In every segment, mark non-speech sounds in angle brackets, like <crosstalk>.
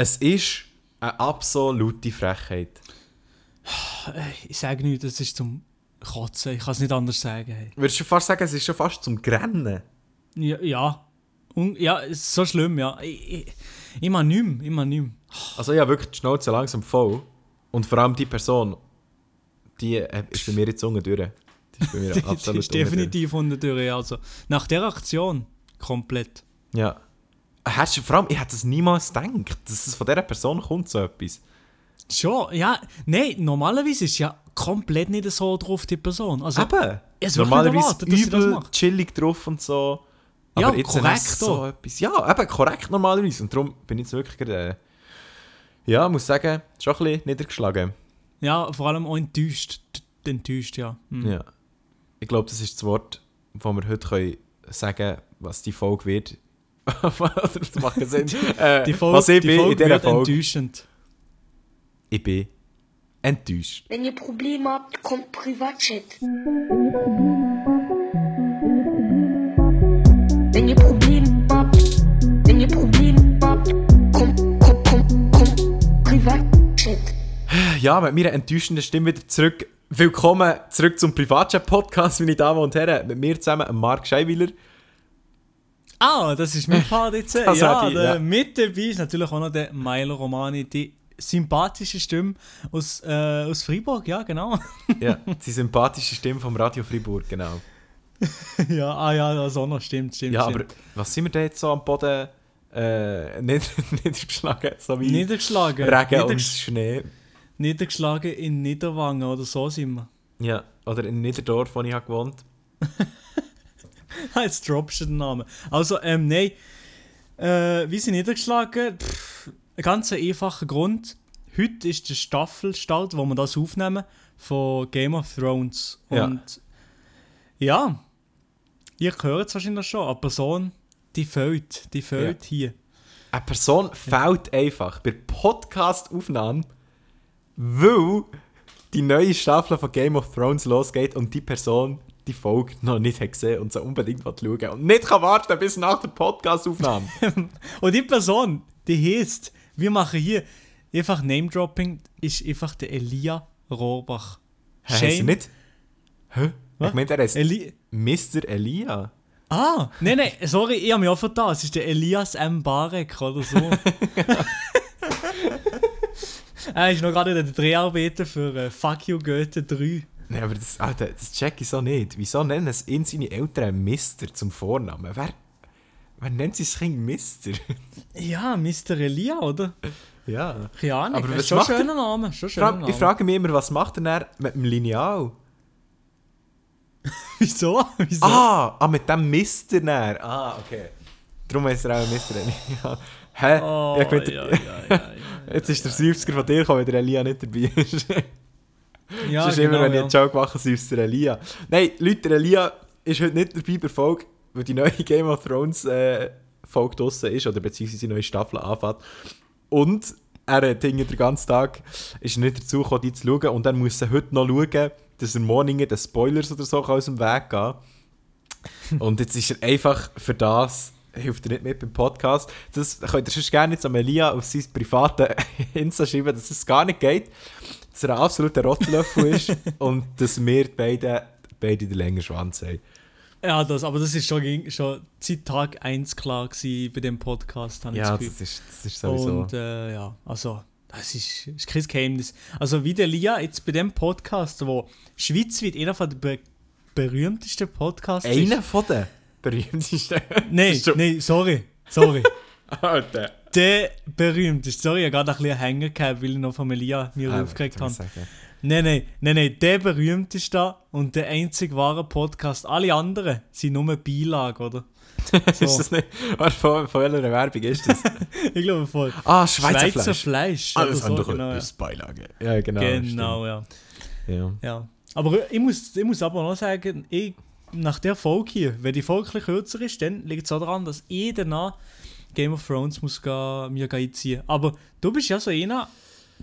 Es ist eine absolute Frechheit. Ich sage nicht, das ist zum Kotzen. Ich kann es nicht anders sagen. Hey. Würdest du fast sagen, es ist schon fast zum Grennen? Ja, ja. Un ja, es ist so schlimm, ja. Ich, ich, ich mache nichts mehr. Ich mache mehr. Also ja, wirklich die Schnauze langsam voll. Und vor allem die Person, die äh, ist bei mir jetzt unten durch. Die ist bei mir <laughs> absolut die ist unten durch. definitiv unter der Tür. Also, nach der Aktion komplett. Ja. Hast du, vor allem, ich hätte es niemals gedacht, dass es von dieser Person kommt, so etwas. Schon, ja. Nein, normalerweise ist ja komplett nicht so drauf, die Person. Also, Eben. es Normalerweise nicht übel chillig drauf und so. Ja, Aber jetzt korrekt so etwas. Ja, eben korrekt normalerweise. Und darum bin ich jetzt wirklich gerade, äh, ja, muss sagen, schon ein bisschen niedergeschlagen. Ja, vor allem auch enttäuscht. Enttäuscht, ja. Hm. Ja. Ich glaube, das ist das Wort, das wir heute können sagen was die Folge wird. Das macht keinen Sinn. Äh, Die Folge, was ich die bin Folge in dieser Folge. enttäuschend. Ich bin enttäuscht. Wenn ihr Probleme habt, kommt Privatchat. Wenn ihr Probleme habt, wenn ihr Probleme habt, kommt, kommt, kommt, kommt Privatchat. Ja, mit meiner enttäuschenden Stimme wieder zurück. Willkommen zurück zum Privatchat-Podcast, meine Damen und Herren. Mit mir zusammen, Marc Scheiwiller. Ah, das ist mein Part jetzt. Das <laughs> ja, der, ja. mit dabei ist natürlich auch noch der Milo Romani, die sympathische Stimme aus, äh, aus Freiburg, ja, genau. Ja, <laughs> die sympathische Stimme vom Radio Freiburg, genau. ja, ah ja, das auch noch, stimmt, stimmt. Ja, aber stimmt. was sind wir denn jetzt so am Boden äh, <laughs> nieder niedergeschlagen? So wie Niedergeschlagen. Regen und Niedergesch- Schnee. Niedergeschlagen in Niederwangen oder so sind wir. Ja, oder in Niederdorf, wo ich habe gewohnt <laughs> Jetzt droppst du den Namen. Also, ähm, nein. Äh, wie sind niedergeschlagen? Pff, ein ganz einfacher Grund. Heute ist der Staffelstart, wo wir das aufnehmen, von Game of Thrones. Ja. Und ja, ihr hört es wahrscheinlich schon, eine Person, die fehlt. Die fehlt hier. Eine Person fehlt einfach bei Podcast-Aufnahmen, weil die neue Staffel von Game of Thrones losgeht und die Person die Folge noch nicht hat gesehen und so unbedingt schauen und nicht kann warten bis nach der Podcast-Aufnahme. <laughs> Und die Person, die heißt, wir machen hier einfach Name-Dropping, ist einfach der Elia Rohrbach. Hä, heisst er nicht? Hä? Was? Ich meine, er heißt Eli Mr. Elia. Ah, nein, nein, sorry, ich habe mich auch vertan. Es ist der Elias M. Barek oder so. <laughs> er ist noch gerade in der Dreharbeiten für äh, Fuck You Goethe 3. Nein, aber das, Alter, das check ich so nicht. Wieso nennen es ihn seine Eltern Mister zum Vornamen? Wer, wer nennt sein Kind Mister? <laughs> Ja, Mr. Elia, oder? ja. Keine Ahnung. Aber was schon macht er? schöner Name. Schon schöner Fra Name. ich frage mich immer, was macht er dann mit dem Lineal? <laughs> Wieso? Wieso? Ah, ah, mit dem Mister dann. Ah, okay. Darum ist er auch ein Mister Elia. Hä? Oh, ja, ja, <laughs> ja, Jetzt ist der 70er von dir gekommen, wenn der Elia nicht dabei ist. Ja, Sonst genau, immer, wenn ich ja. einen Joke mache, ist der Elia. Nein, Leute, der Elia ist heute nicht dabei bei Folge, weil die neue <laughs> Game of Thrones äh, Folge draussen ist, oder beziehungsweise die neue Staffel anfängt. Und er hat den ganzen Tag ist er nicht dazu gekommen, die zu schauen. Und dann muss er heute noch schauen, dass er morgen den Spoilers oder so aus dem Weg gehen Und jetzt ist er einfach für das, hilft er nicht mit beim Podcast. Das könnt ihr sonst gerne jetzt am Elia auf sein privaten <laughs> Insta schreiben, dass es gar nicht geht. Dass er ein absoluter Rotzlöffel ist <laughs> und dass wir beide, beide den längeren Schwanz haben. Ja, das, aber das ist schon, schon seit Tag 1 klar gewesen bei dem Podcast, habe ich Ja, das das Gefühl. ist, das ist sowieso. Und äh, ja, also, das ist, ist kein Geheimnis. Also, wie der Lia jetzt bei dem Podcast, wo schweizweit einer von den be berühmtesten Podcasts Einer von den berühmtesten. Nein, Das nein, sorry, sorry. <laughs> Alter. der berühmteste, sorry, ich habe gerade ein bisschen hängen gehabt, weil ich noch von Lia mir Ah, aufgeregt habe. Nein, nein, nein, nein, der berühmteste und der einzig wahre Podcast. Alle anderen sind nur Beilage, oder? <laughs> So. Ist das nicht? Warte, von, von welcher Werbung ist das? <laughs> Ich glaube voll. ah, Schweizer, Schweizer Fleisch. Fleisch. Alles so, andere genau, ja. ist Beilage. Ja, genau. Genau, ja. Ja. ja. Aber ich muss, ich muss aber noch sagen, ich, nach der Folge hier, wenn die Folge ein bisschen kürzer ist, dann liegt es auch daran, dass ich danach Game of Thrones muss ga, mir ga einziehen. Aber du bist ja so einer,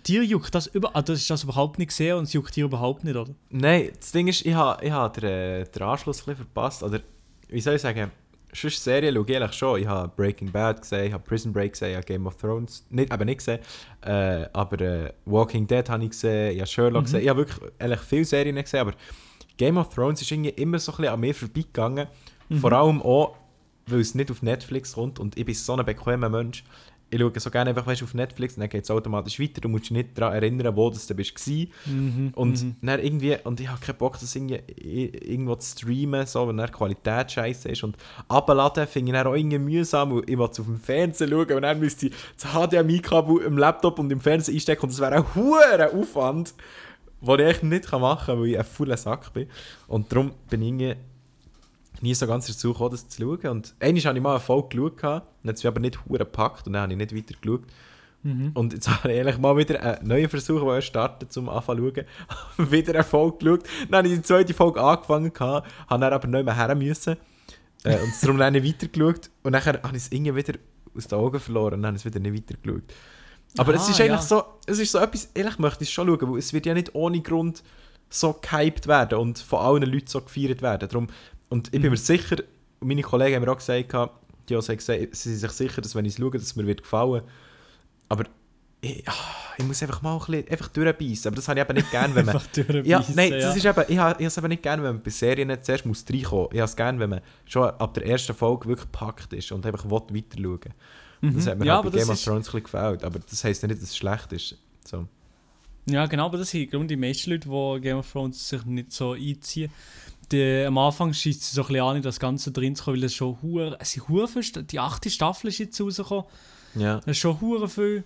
dir juckt das über, ah, du hast das überhaupt nicht gesehen und es juckt dir überhaupt nicht, oder? Nein, das Ding ist, ich habe ich ha den, äh, den Anschluss ein bisschen verpasst. Oder, wie soll ich sagen, sonst Serien schaue ich eigentlich schon. Ich habe Breaking Bad gesehen, ich habe Prison Break gesehen, ich habe Game of Thrones, nicht, eben nicht gesehen, äh, aber äh, Walking Dead habe ich gesehen, ich habe Sherlock gesehen. Ich habe wirklich eigentlich viele Serien gesehen, aber Game of Thrones ist irgendwie immer so ein bisschen an mir vorbeigegangen. Vor allem auch, weil es nicht auf Netflix kommt und ich bin so ein bequemer Mensch. Ich schaue so gerne einfach weißt, auf Netflix und dann geht es automatisch weiter. Du musst dich nicht daran erinnern, wo das du bist. Mhm. Und dann irgendwie, und ich habe keinen Bock, das irgendwie irgendwo zu streamen, so, wenn dann die Qualität scheiße ist. Und abladen finde ich dann auch irgendwie mühsam. Und ich will es auf dem Fernsehen schauen und dann müsste ich das HDMI-Kabel im Laptop und im Fernsehen einstecken. Und das wäre ein hoher Aufwand, den ich echt nicht machen kann, weil ich ein fauler Sack bin. Und darum bin ich irgendwie nie so ganz dazu gekommen, das zu schauen. Und einmal habe ich mal eine Folge geschaut, gehabt, und jetzt aber nicht hure gepackt und dann habe ich nicht weiter geschaut. Und jetzt <laughs> habe ich eigentlich mal wieder einen neuen Versuch wollen starten, zum Anfangen zu schauen. <laughs> wieder eine Folge geschaut. Dann habe ich die zweite Folge angefangen, habe dann aber nicht mehr her müssen. Äh, und darum dann nicht weitergeschaut. Und dann habe ich es irgendwie wieder aus den Augen verloren und dann habe ich es wieder nicht weitergeschaut. Aber es Ah, ist eigentlich ja. so, es ist so etwas, ehrlich möchte ich es schon schauen, weil es wird ja nicht ohne Grund so gehypt werden und von allen Leuten so gefeiert werden. Darum, und ich bin mir sicher, meine Kollegen haben mir auch gesagt, die haben gesagt, sie sind sich sicher, dass wenn ich es schaue, dass es mir wird gefallen. Aber ich, ah, ich muss einfach mal ein bisschen, einfach durchbeissen. Aber das habe ich eben nicht gerne, wenn man... <laughs> Einfach ja, nein, das ja. ist eben, ich habe es eben nicht gerne, wenn man bei Serien zuerst muss reinkommen. Ich habe es gerne, wenn man schon ab der ersten Folge wirklich gepackt ist und einfach weiter schauen Das hat mir Mhm. Ja, halt bei Game of Thrones ein gefällt. Aber das heisst ja nicht, dass es schlecht ist. So. Ja, genau, aber das sind glaub ich, die meisten Leute, die Game of Thrones sich nicht so einziehen. Die, am Anfang schießt sie so ein bisschen an, das Ganze drin zu kommen, weil es schon hure, es sind hure die achte Staffel ist jetzt rausgekommen, Ja. das ist schon hure viel.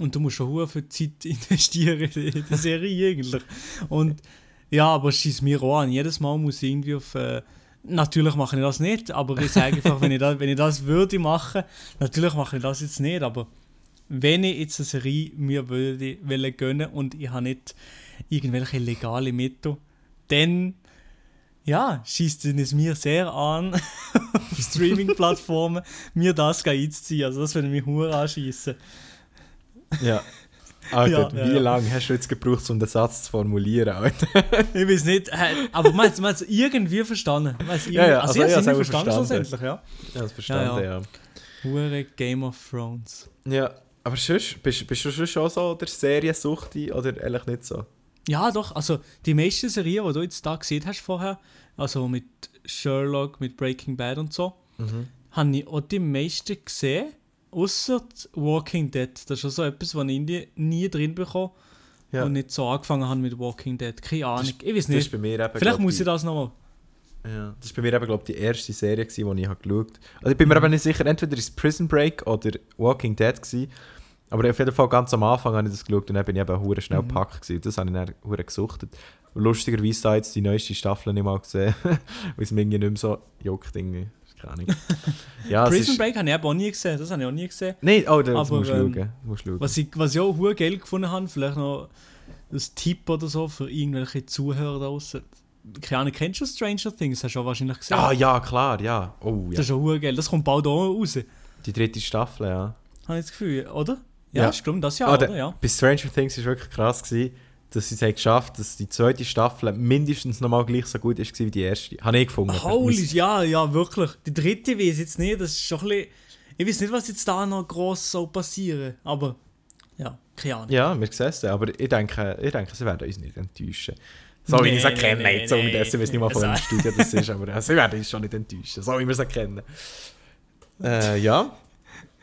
Und du musst schon hure viel Zeit <laughs> investieren in die- Serie eigentlich. Und ja, aber es schießt mir auch an. Jedes Mal muss ich irgendwie auf... Äh, natürlich mache ich das nicht, aber ich sage einfach, wenn ich, das, wenn ich das würde machen, natürlich mache ich das jetzt nicht, aber wenn ich jetzt eine Serie mir würde wollen gönnen und ich habe nicht irgendwelche legale Mittel, dann ja, schießt es mir sehr an, <laughs> auf Streaming-Plattformen mir das einzuziehen. Also das würde mich hure anschießen. Ja. Alter, Ja, wie ja. lange hast du jetzt gebraucht, um den Satz zu formulieren? Alter? <laughs> Ich weiß nicht, aber man hat es irgendwie verstanden. Irgendwie, Ja, ja, also, also ich habe es verstanden, schlussendlich, ja. Ich habe es verstanden, Ja, ja. Hure Game of Thrones. Ja, aber sonst, bist, bist du schon so der Seriensuchti oder ehrlich nicht so? Ja, doch. Also die meisten Serien, die du jetzt da gesehen hast vorher, also mit Sherlock, mit Breaking Bad und so, Mhm. habe ich auch die meisten gesehen, außer Walking Dead. Das ist schon so etwas, was ich irgendwie nie drin bekomme Ja. und nicht so angefangen habe mit Walking Dead. Keine Ahnung. ich weiß Das nicht. eben, Vielleicht muss ich das nochmal. Ja, das war bei mir eben, glaube die erste Serie, gewesen, die ich habe geschaut habe. Also ich bin mir aber nicht sicher, entweder ist es Prison Break oder Walking Dead gewesen. Aber auf jeden Fall ganz am Anfang habe ich das geschaut und dann bin ich eben hure schnell Mhm. gepackt gewesen. Das habe ich dann hure gesuchtet. Lustigerweise da jetzt die neueste Staffel nicht mal gesehen, <laughs> weil es mir irgendwie nicht mehr so juckt irgendwie. <laughs> Ja, Prison. Break habe ich auch nie gesehen. Das habe ich auch nie gesehen. Nein, oh, das Aber, musst du ähm, schauen. Musst schauen. Was ich, was ich auch hure geil gefunden habe, vielleicht noch ein Tipp oder so für irgendwelche Zuhörer da draußen. Keine Ahnung, kennst du Stranger Things? Hast du auch wahrscheinlich gesehen. Ah ja, klar, ja. Oh ja. Das ist schon hure geil. Das kommt bald auch raus. Die dritte Staffel, ja. Habe ich das Gefühl, oder? Ja, Ja. stimmt, das Jahr, Ah, oder? der- Ja. Bei Stranger Things war wirklich krass, gewesen, dass sie es haben geschafft dass die zweite Staffel mindestens nochmal gleich so gut ist wie die erste. Habe ich gefunden. Holy, ja, ja, wirklich. Die dritte weiß ich jetzt nicht, das ist schon ein bisschen... Ich weiß nicht, was jetzt da noch gross soll passieren, aber... Ja, keine Ahnung. Ja, wir sehen es. Aber ich denke, ich denke, sie werden uns nicht enttäuschen. So wie Nee, ich sie nee, kenne, nee, jetzt so nee. unterdessen, ich weiß nicht mal von welchem Also- Studio das ist, aber sie werden uns schon nicht enttäuschen. So wie wir sie kennen. Äh, ja.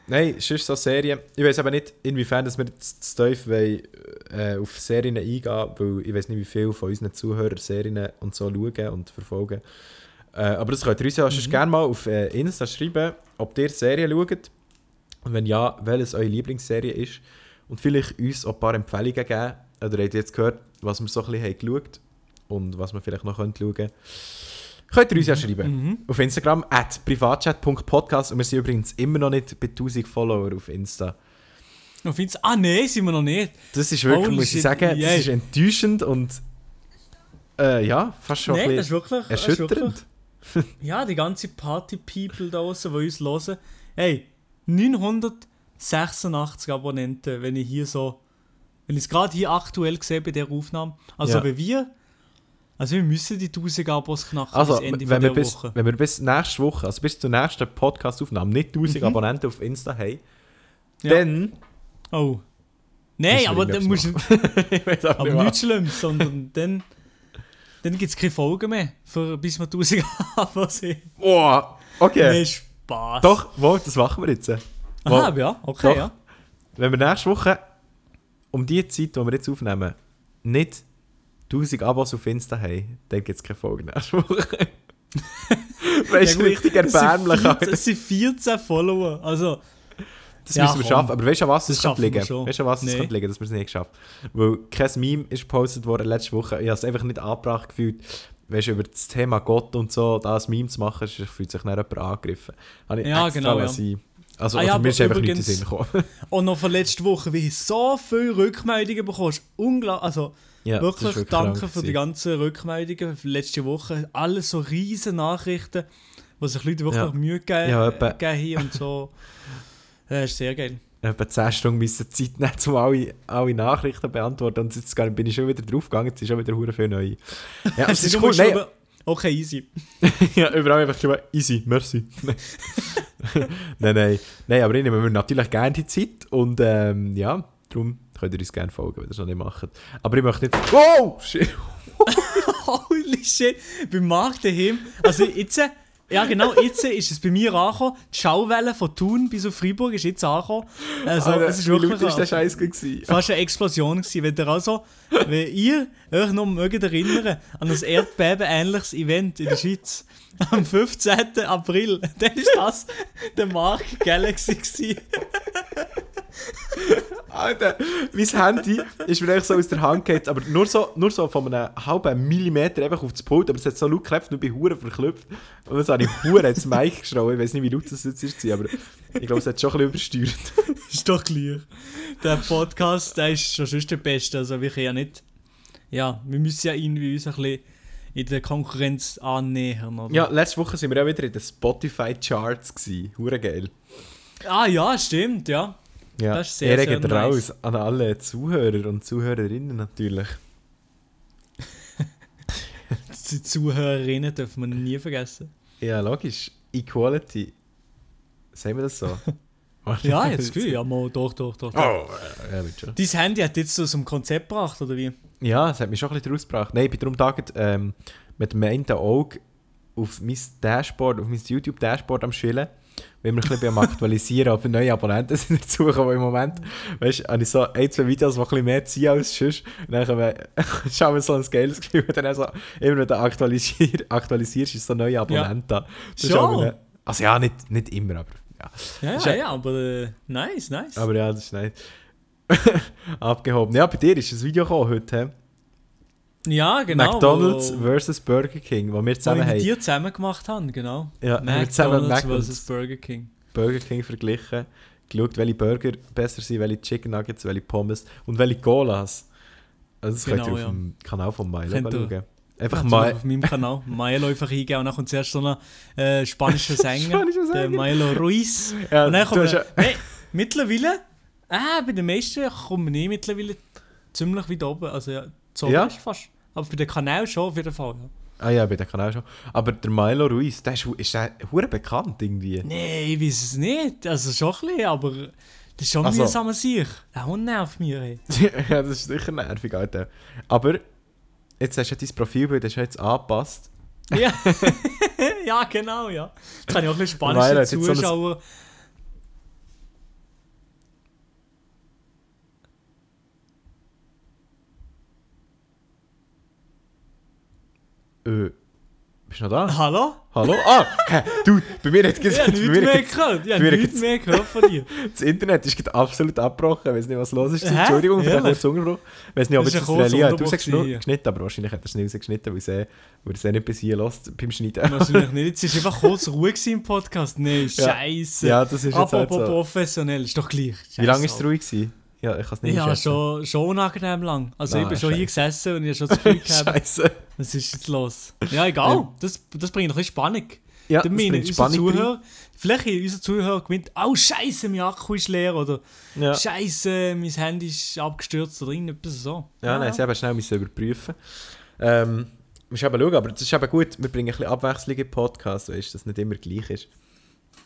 Nein, es ist so Serien. Ich weiß aber nicht, inwiefern dass wir jetzt zu tief wollen, äh, auf Serien eingehen, weil ich weiß nicht, wie viele von unseren Zuhörern Serien und so schauen und verfolgen. Äh, aber das könnt ihr uns ja sonst gerne mal auf äh, Insta schreiben, ob ihr Serien schaut. Und wenn ja, welches eure Lieblingsserie ist. Und vielleicht uns auch ein paar Empfehlungen geben. Oder habt ihr jetzt gehört, was wir so ein bisschen haben geschaut und was wir vielleicht noch schauen können. Könnt ihr uns ja schreiben. Auf Instagram at privatchat.podcast und wir sind übrigens immer noch nicht bei 1000 Follower auf Insta. Auf Insta... Ah, nein, sind wir noch nicht. Das ist wirklich, Holy muss ich sagen, das yay. ist enttäuschend und äh, ja, fast schon Nein, ein das ist bisschen wirklich... das ist wirklich- erschütternd. <laughs> Ja, die ganze Party-People da draußen, die uns hören. Hey, 986 Abonnenten, wenn ich hier so. Wenn ich es gerade hier aktuell sehe bei der Aufnahme. Also, Ja. wenn wir. Also wir müssen die 1000 Abos knacken Also, bis Ende wenn wir, der bis, Woche. wenn wir bis nächste Woche, also bis zur nächsten Podcast-Aufnahme nicht 1000 Mhm. Abonnenten auf Insta haben, Ja. dann... Oh. Nein, aber dann musst du... <laughs> Aber nichts Schlimmes, sondern dann... Dann gibt es keine Folgen mehr, für, bis wir 1000 <laughs> Abos haben. Boah, okay. Nee, Spaß. Doch, wo, das machen wir jetzt. Wo, Aha, ja, okay, Doch. ja. Wenn wir nächste Woche um die Zeit, die wir jetzt aufnehmen, nicht 1000 Abos auf Insta haben, dann gibt es keine Folge nächste Woche. <laughs> <laughs> weißt du, Ja, richtig erbärmlich. 14 Alter. Es sind 14 Follower, also... Das Ja, müssen wir komm. schaffen. Aber weißt du, was Das es könnte liegen? schon. Weißt du, was es Nee. könnte liegen, dass wir es nicht geschafft Weil kein Meme ist gepostet worden letzte Woche. Ich habe es einfach nicht angebracht gefühlt. Weißt du, über das Thema Gott und so, da ein Meme zu machen, fühlt sich nicht jemand angegriffen. Habe ich Ja, genau, ja. sein. Also, Ah ja, also mir ist einfach nicht in den übrigens- Sinn gekommen. <laughs> Und noch von letzter Woche, wie ich so viele Rückmeldungen bekommst. Unglaublich. Also ja, ist wirklich, danke für die ganzen Rückmeldungen für letzte Woche. Alles so riesen Nachrichten, wo sich Leute wirklich Ja. Mühe gegeben, Ja, etwa- haben und so. Das ist sehr geil. etwa 10 Stunden müssen Zeit nehmen, um alle, alle Nachrichten zu beantworten. Und jetzt bin ich schon wieder draufgegangen, jetzt ist schon wieder hure viel neu. Ja, <laughs> es ist cool. Nein, Okay, easy. <laughs> ja, überall einfach easy, merci. <laughs> nein, nein. Nein, aber ich nehme mir natürlich gerne die Zeit. Und ähm, ja, darum könnt ihr uns gerne folgen, wenn ihr es noch nicht macht. Aber ich möchte nicht... Oh! <laughs> Shit. <laughs> Holy shit. Beim Markt daheim. Also jetzt, äh, ja genau, jetzt ist es bei mir angekommen. Die Schauwelle von Thun bis auf Freiburg ist jetzt angekommen. Also Alter, es ist wie wirklich laut ist der ein- Scheiß gewesen? fast eine Explosion gewesen. Wenn ihr also, wenn ihr euch noch mögt erinnern an ein Erdbeben-ähnliches Event in der Schweiz am 15. April, dann ist das der Mark Galaxy gewesen. Alter, mein Handy ist mir echt so aus der Hand gefallen, aber nur so, nur so von einem halben Millimeter einfach auf das Pult, aber es hat so laut geklebt und ich bin hure verklüpft. Und dann habe ich hure ins Mic geschrien. Ich weiß nicht, wie laut das jetzt ist, aber ich glaube, es hat schon ein bisschen übersteuert. <laughs> Ist doch klar. Der Podcast, der ist schon sonst der Beste. Also wir können ja nicht. Ja, wir müssen ja irgendwie uns ein bisschen in der Konkurrenz annähern. Oder? Ja, letzte Woche sind wir auch wieder in den Spotify-Charts gewesen. Hure geil. Ah ja, stimmt, ja. Ja, Das ist sehr, sehr geht nice. raus an alle Zuhörer und Zuhörerinnen natürlich. <laughs> Die Zuhörerinnen dürfen wir nie vergessen. Ja, logisch. Equality. Sagen wir das so? <laughs> Ja, jetzt <laughs> das Gefühl, ja, mal, doch, doch, doch. doch. Oh, ja, schon. Dein Handy hat jetzt so zum Konzept gebracht, oder wie? Ja, es hat mich schon ein bisschen rausgebracht. Nein, ich bin darum taget, ähm, mit dem einen Auge auf mein Dashboard, auf mein YouTube-Dashboard am Schillen, weil wir ein bisschen am Aktualisieren, ob neue Abonnenten <laughs> sind dazugekommen, weil im Moment, weißt du, habe ich so ein, zwei Videos, die ein bisschen mehr ziehen als sonst. Und dann wir, <laughs> schauen wir so ein geiles Gefühl, und dann so, immer wenn du aktualisier, aktualisierst, ist so ein neuer Abonnent da. Schon? Also ja, nicht, nicht immer, aber ja. Ja, ja, ja- ja, aber äh, nice, nice. Aber ja, das ist nicht <laughs> abgehoben. Ja, bei dir ist ein Video gekommen heute? Ja, genau. McDonald's wo, vs. Burger King, wo wir wo zusammen wir mit haben. dir zusammen gemacht haben, genau. Ja, wir McDonald's McDonald's vs. Burger King. Burger King verglichen, geschaut, welche Burger besser sind, welche Chicken Nuggets, welche Pommes und welche Colas. Also das Genau, könnt ihr auf ja. dem Kanal von Milo schauen. Einfach mal... auf meinem Kanal. <laughs> Milo einfach eingeben und dann kommt zuerst so ein äh, spanischer <laughs> Sänger. Spanischer Der Sänger. Milo Ruiz. Ja, und dann kommt er, mittlerweile, ah, bei den meisten kommen wir mittlerweile ziemlich weit oben. Also ja, so Ja? ist fast. Aber bei den Kanälen schon auf jeden Fall. Ja. Ah ja, bei dem Kanal schon. Aber der Milo Ruiz, der ist, ist der hure bekannt irgendwie. Nein, ich weiß es nicht. Also schon ein bisschen, aber das ist schon Also- mühsam an sich. Der Hund nervt mich. Hey. <laughs> ja, das ist sicher nervig, Alter. Aber jetzt hast du ja dein Profilbild hast du jetzt angepasst. Ja. <laughs> <laughs> ja, genau, ja. Jetzt kann ich auch ein bisschen Milo spanische hat jetzt so Äh, bist du noch da? Hallo? Hallo? Ah, hä, du, bei mir hat Ich es habe bei nichts mehr gehört. Ich habe nichts mehr gehört von dir. <laughs> Das Internet ist gerade absolut abgebrochen. Ich weiß nicht, was los ist. Hä? Entschuldigung für den kurzen Unterbruch. Ich weiß nicht, ob ist das ein kurzer Relia Unterbruch gewesen hier. geschnitten aber wahrscheinlich hat er es nicht rausgeschnitten, weil es eh- er es eh nicht bis hier lässt beim Schneiden. Wahrscheinlich nicht. Jetzt ist einfach <laughs> kurz gewesen im Podcast. Ja. scheiße. Ja, das ist jetzt halt Apropos so. professionell, ist doch gleich. Wie lange war es ruhig? Gewesen? Ja, ich kann es nicht Ja, schon, schon unangenehm lang. Also Ah, ich bin schon hier scheisse. gesessen und ich habe schon das Gefühl <laughs> gehabt, Scheiße. was ist jetzt los? Ja, egal. Das, das bringt ein bisschen Spannung. Ja, das meine, bringt Spannung rein. Zuhörer, vielleicht hat unser Zuhörer gemeint, oh scheiße, mein Akku ist leer oder Ja, scheiße, mein Handy ist abgestürzt oder irgendetwas so. ja nein, sie haben schnell müssen überprüfen. Ähm, musst eben schauen, aber das ist eben gut, wir bringen ein bisschen Abwechslung in den Podcast, weißt du, dass es nicht immer gleich ist.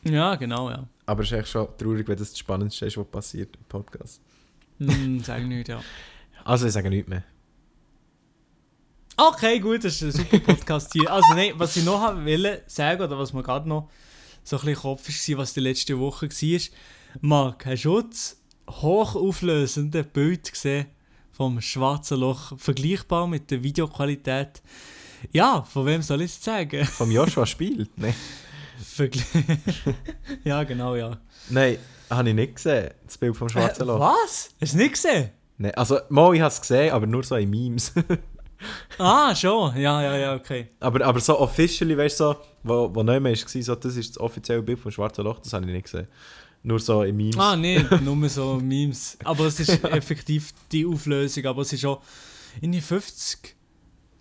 Ja, genau, ja. Aber es ist echt schon traurig, wenn das das Spannendste ist, was passiert im Podcast. Hm, sag nicht, ja. Also, ich sage nichts mehr. Okay, gut, das ist ein super Podcast hier. Also nein, was ich noch haben wollte sagen, oder was mir gerade noch so ein bisschen Kopf war, was die letzte Woche war, Marc, hast du das hochauflösende Bild gesehen vom schwarzen Loch, vergleichbar mit der Videoqualität? Ja, von wem soll ich es sagen? Vom Joshua spielt? Vergle <laughs> ja, genau, ja. Nein, habe ich nicht gesehen, das Bild vom schwarzen Äh, Loch. was? Hast du nicht gesehen? Nein, also, mal, ich habe es gesehen, aber nur so in Memes. <laughs> Ah, schon. Ja, ja, ja, okay. aber, aber so officially, weißt du, so, wo, wo neu war, so, das ist das offizielle Bild vom schwarzen Loch, das habe ich nicht gesehen. Nur so in Memes. Ah, nee, <laughs> nur so Memes. Aber es ist effektiv die Auflösung. Aber es ist auch in die 50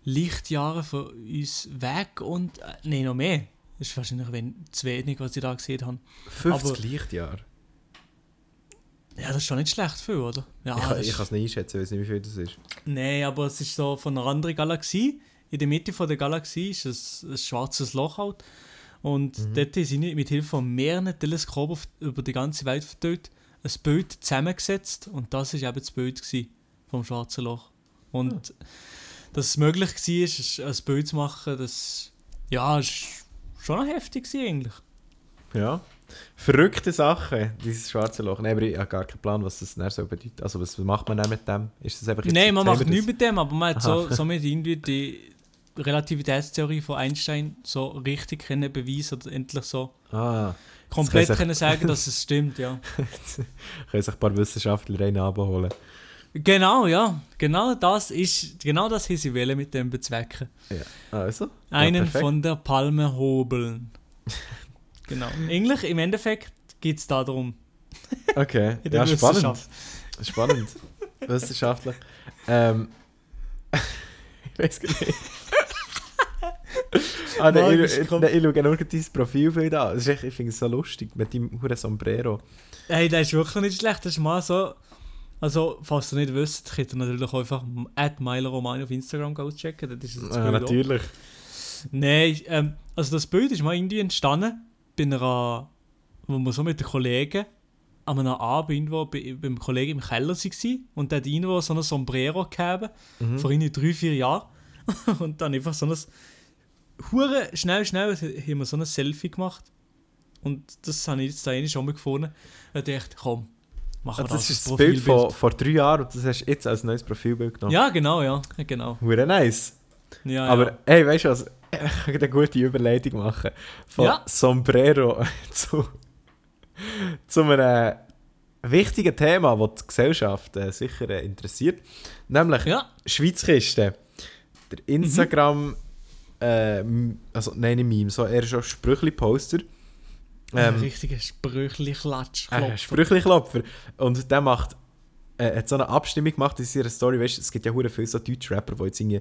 Lichtjahre von uns weg und. Äh, nee, noch mehr. Das ist wahrscheinlich wenn, zu wenig, was ich da gesehen habe. 50 aber- Lichtjahre. Ja, das ist schon nicht schlecht viel, oder? Ja, ich kann ich es nicht einschätzen, ich weiß nicht, wie viel das ist. Nee, aber es ist so von einer anderen Galaxie. In der Mitte von der Galaxie ist ein, ein schwarzes Loch halt. Und Mhm. dort sind mit Hilfe von mehreren Teleskopen über die ganze Welt verteilt ein Bild zusammengesetzt. Und das war eben das Bild vom schwarzen Loch. Und Ah. dass es möglich war, ein Bild zu machen, das ja, ist schon heftig eigentlich. Ja. Verrückte Sachen, dieses schwarze Loch. Nein, aber ich habe gar keinen Plan, was das dann so bedeutet. Also, was macht man dann mit dem? Ist das einfach jetzt- Nein, man macht nichts mit dem, aber man hat so, somit irgendwie die Relativitätstheorie von Einstein so richtig können beweisen oder endlich so? Ah, komplett sich- können sagen, dass es stimmt, ja. <laughs> können sich ein paar Wissenschaftler rein abholen. Genau, ja. Genau das ist, genau das haben sie wollen mit dem bezwecken. Ja. Also? Einen ja, von der Palme hobeln. <laughs> genau. Eigentlich, im Endeffekt geht es darum. Okay, <laughs> der ja, spannend. Spannend. <laughs> Wissenschaftlich. Ähm. <laughs> ich weiß gar nicht. ah, ich, Magisch, ich, schaue nur dein Profilbild an. Das ist echt, ich finde es so lustig mit deinem huren Sombrero. Hey, das ist wirklich nicht schlecht. Das ist mal so. Also, falls ihr nicht wisst, könnt ihr natürlich auch einfach at auf Instagram auschecken. Das ist das Ah, Bild auch. natürlich. Nein, ähm, also das Bild ist mal irgendwie entstanden bei einer, wo wir so mit den Kollegen an einem Abend irgendwo bei, beim Kollegen im Keller waren und der hat irgendwo so ein Sombrero gehabt, Mhm. vor irgendwie drei, vier Jahren. <laughs> und dann einfach so ein hure schnell, schnell haben wir so ein Selfie gemacht. Und das habe ich jetzt da schon mal gefunden. Und ich dachte, komm, machen wir Also, das das ist das Bild von vor drei Jahren und das hast du jetzt als neues Profilbild genommen. Ja, genau, ja, genau. Hure nice. Ja, Aber ja. hey, weißt du was? Ich kann eine gute Überleitung machen. Von Ja. Sombrero <laughs> zu, zu einem wichtigen Thema, das die Gesellschaft äh, sicher äh, interessiert. Nämlich ja, Schweizkiste. Der Instagram, äh, m- also nein, nicht Meme, so eher schon Sprüchli-Poster. ein Ähm, richtiger Sprüchli-Klatsch. äh, Sprüchli-Klopfer. Und der macht, äh, hat so eine Abstimmung gemacht in seiner Story. Weißt, du, es gibt ja hure viele so deutsche Rapper, die jetzt irgendwie,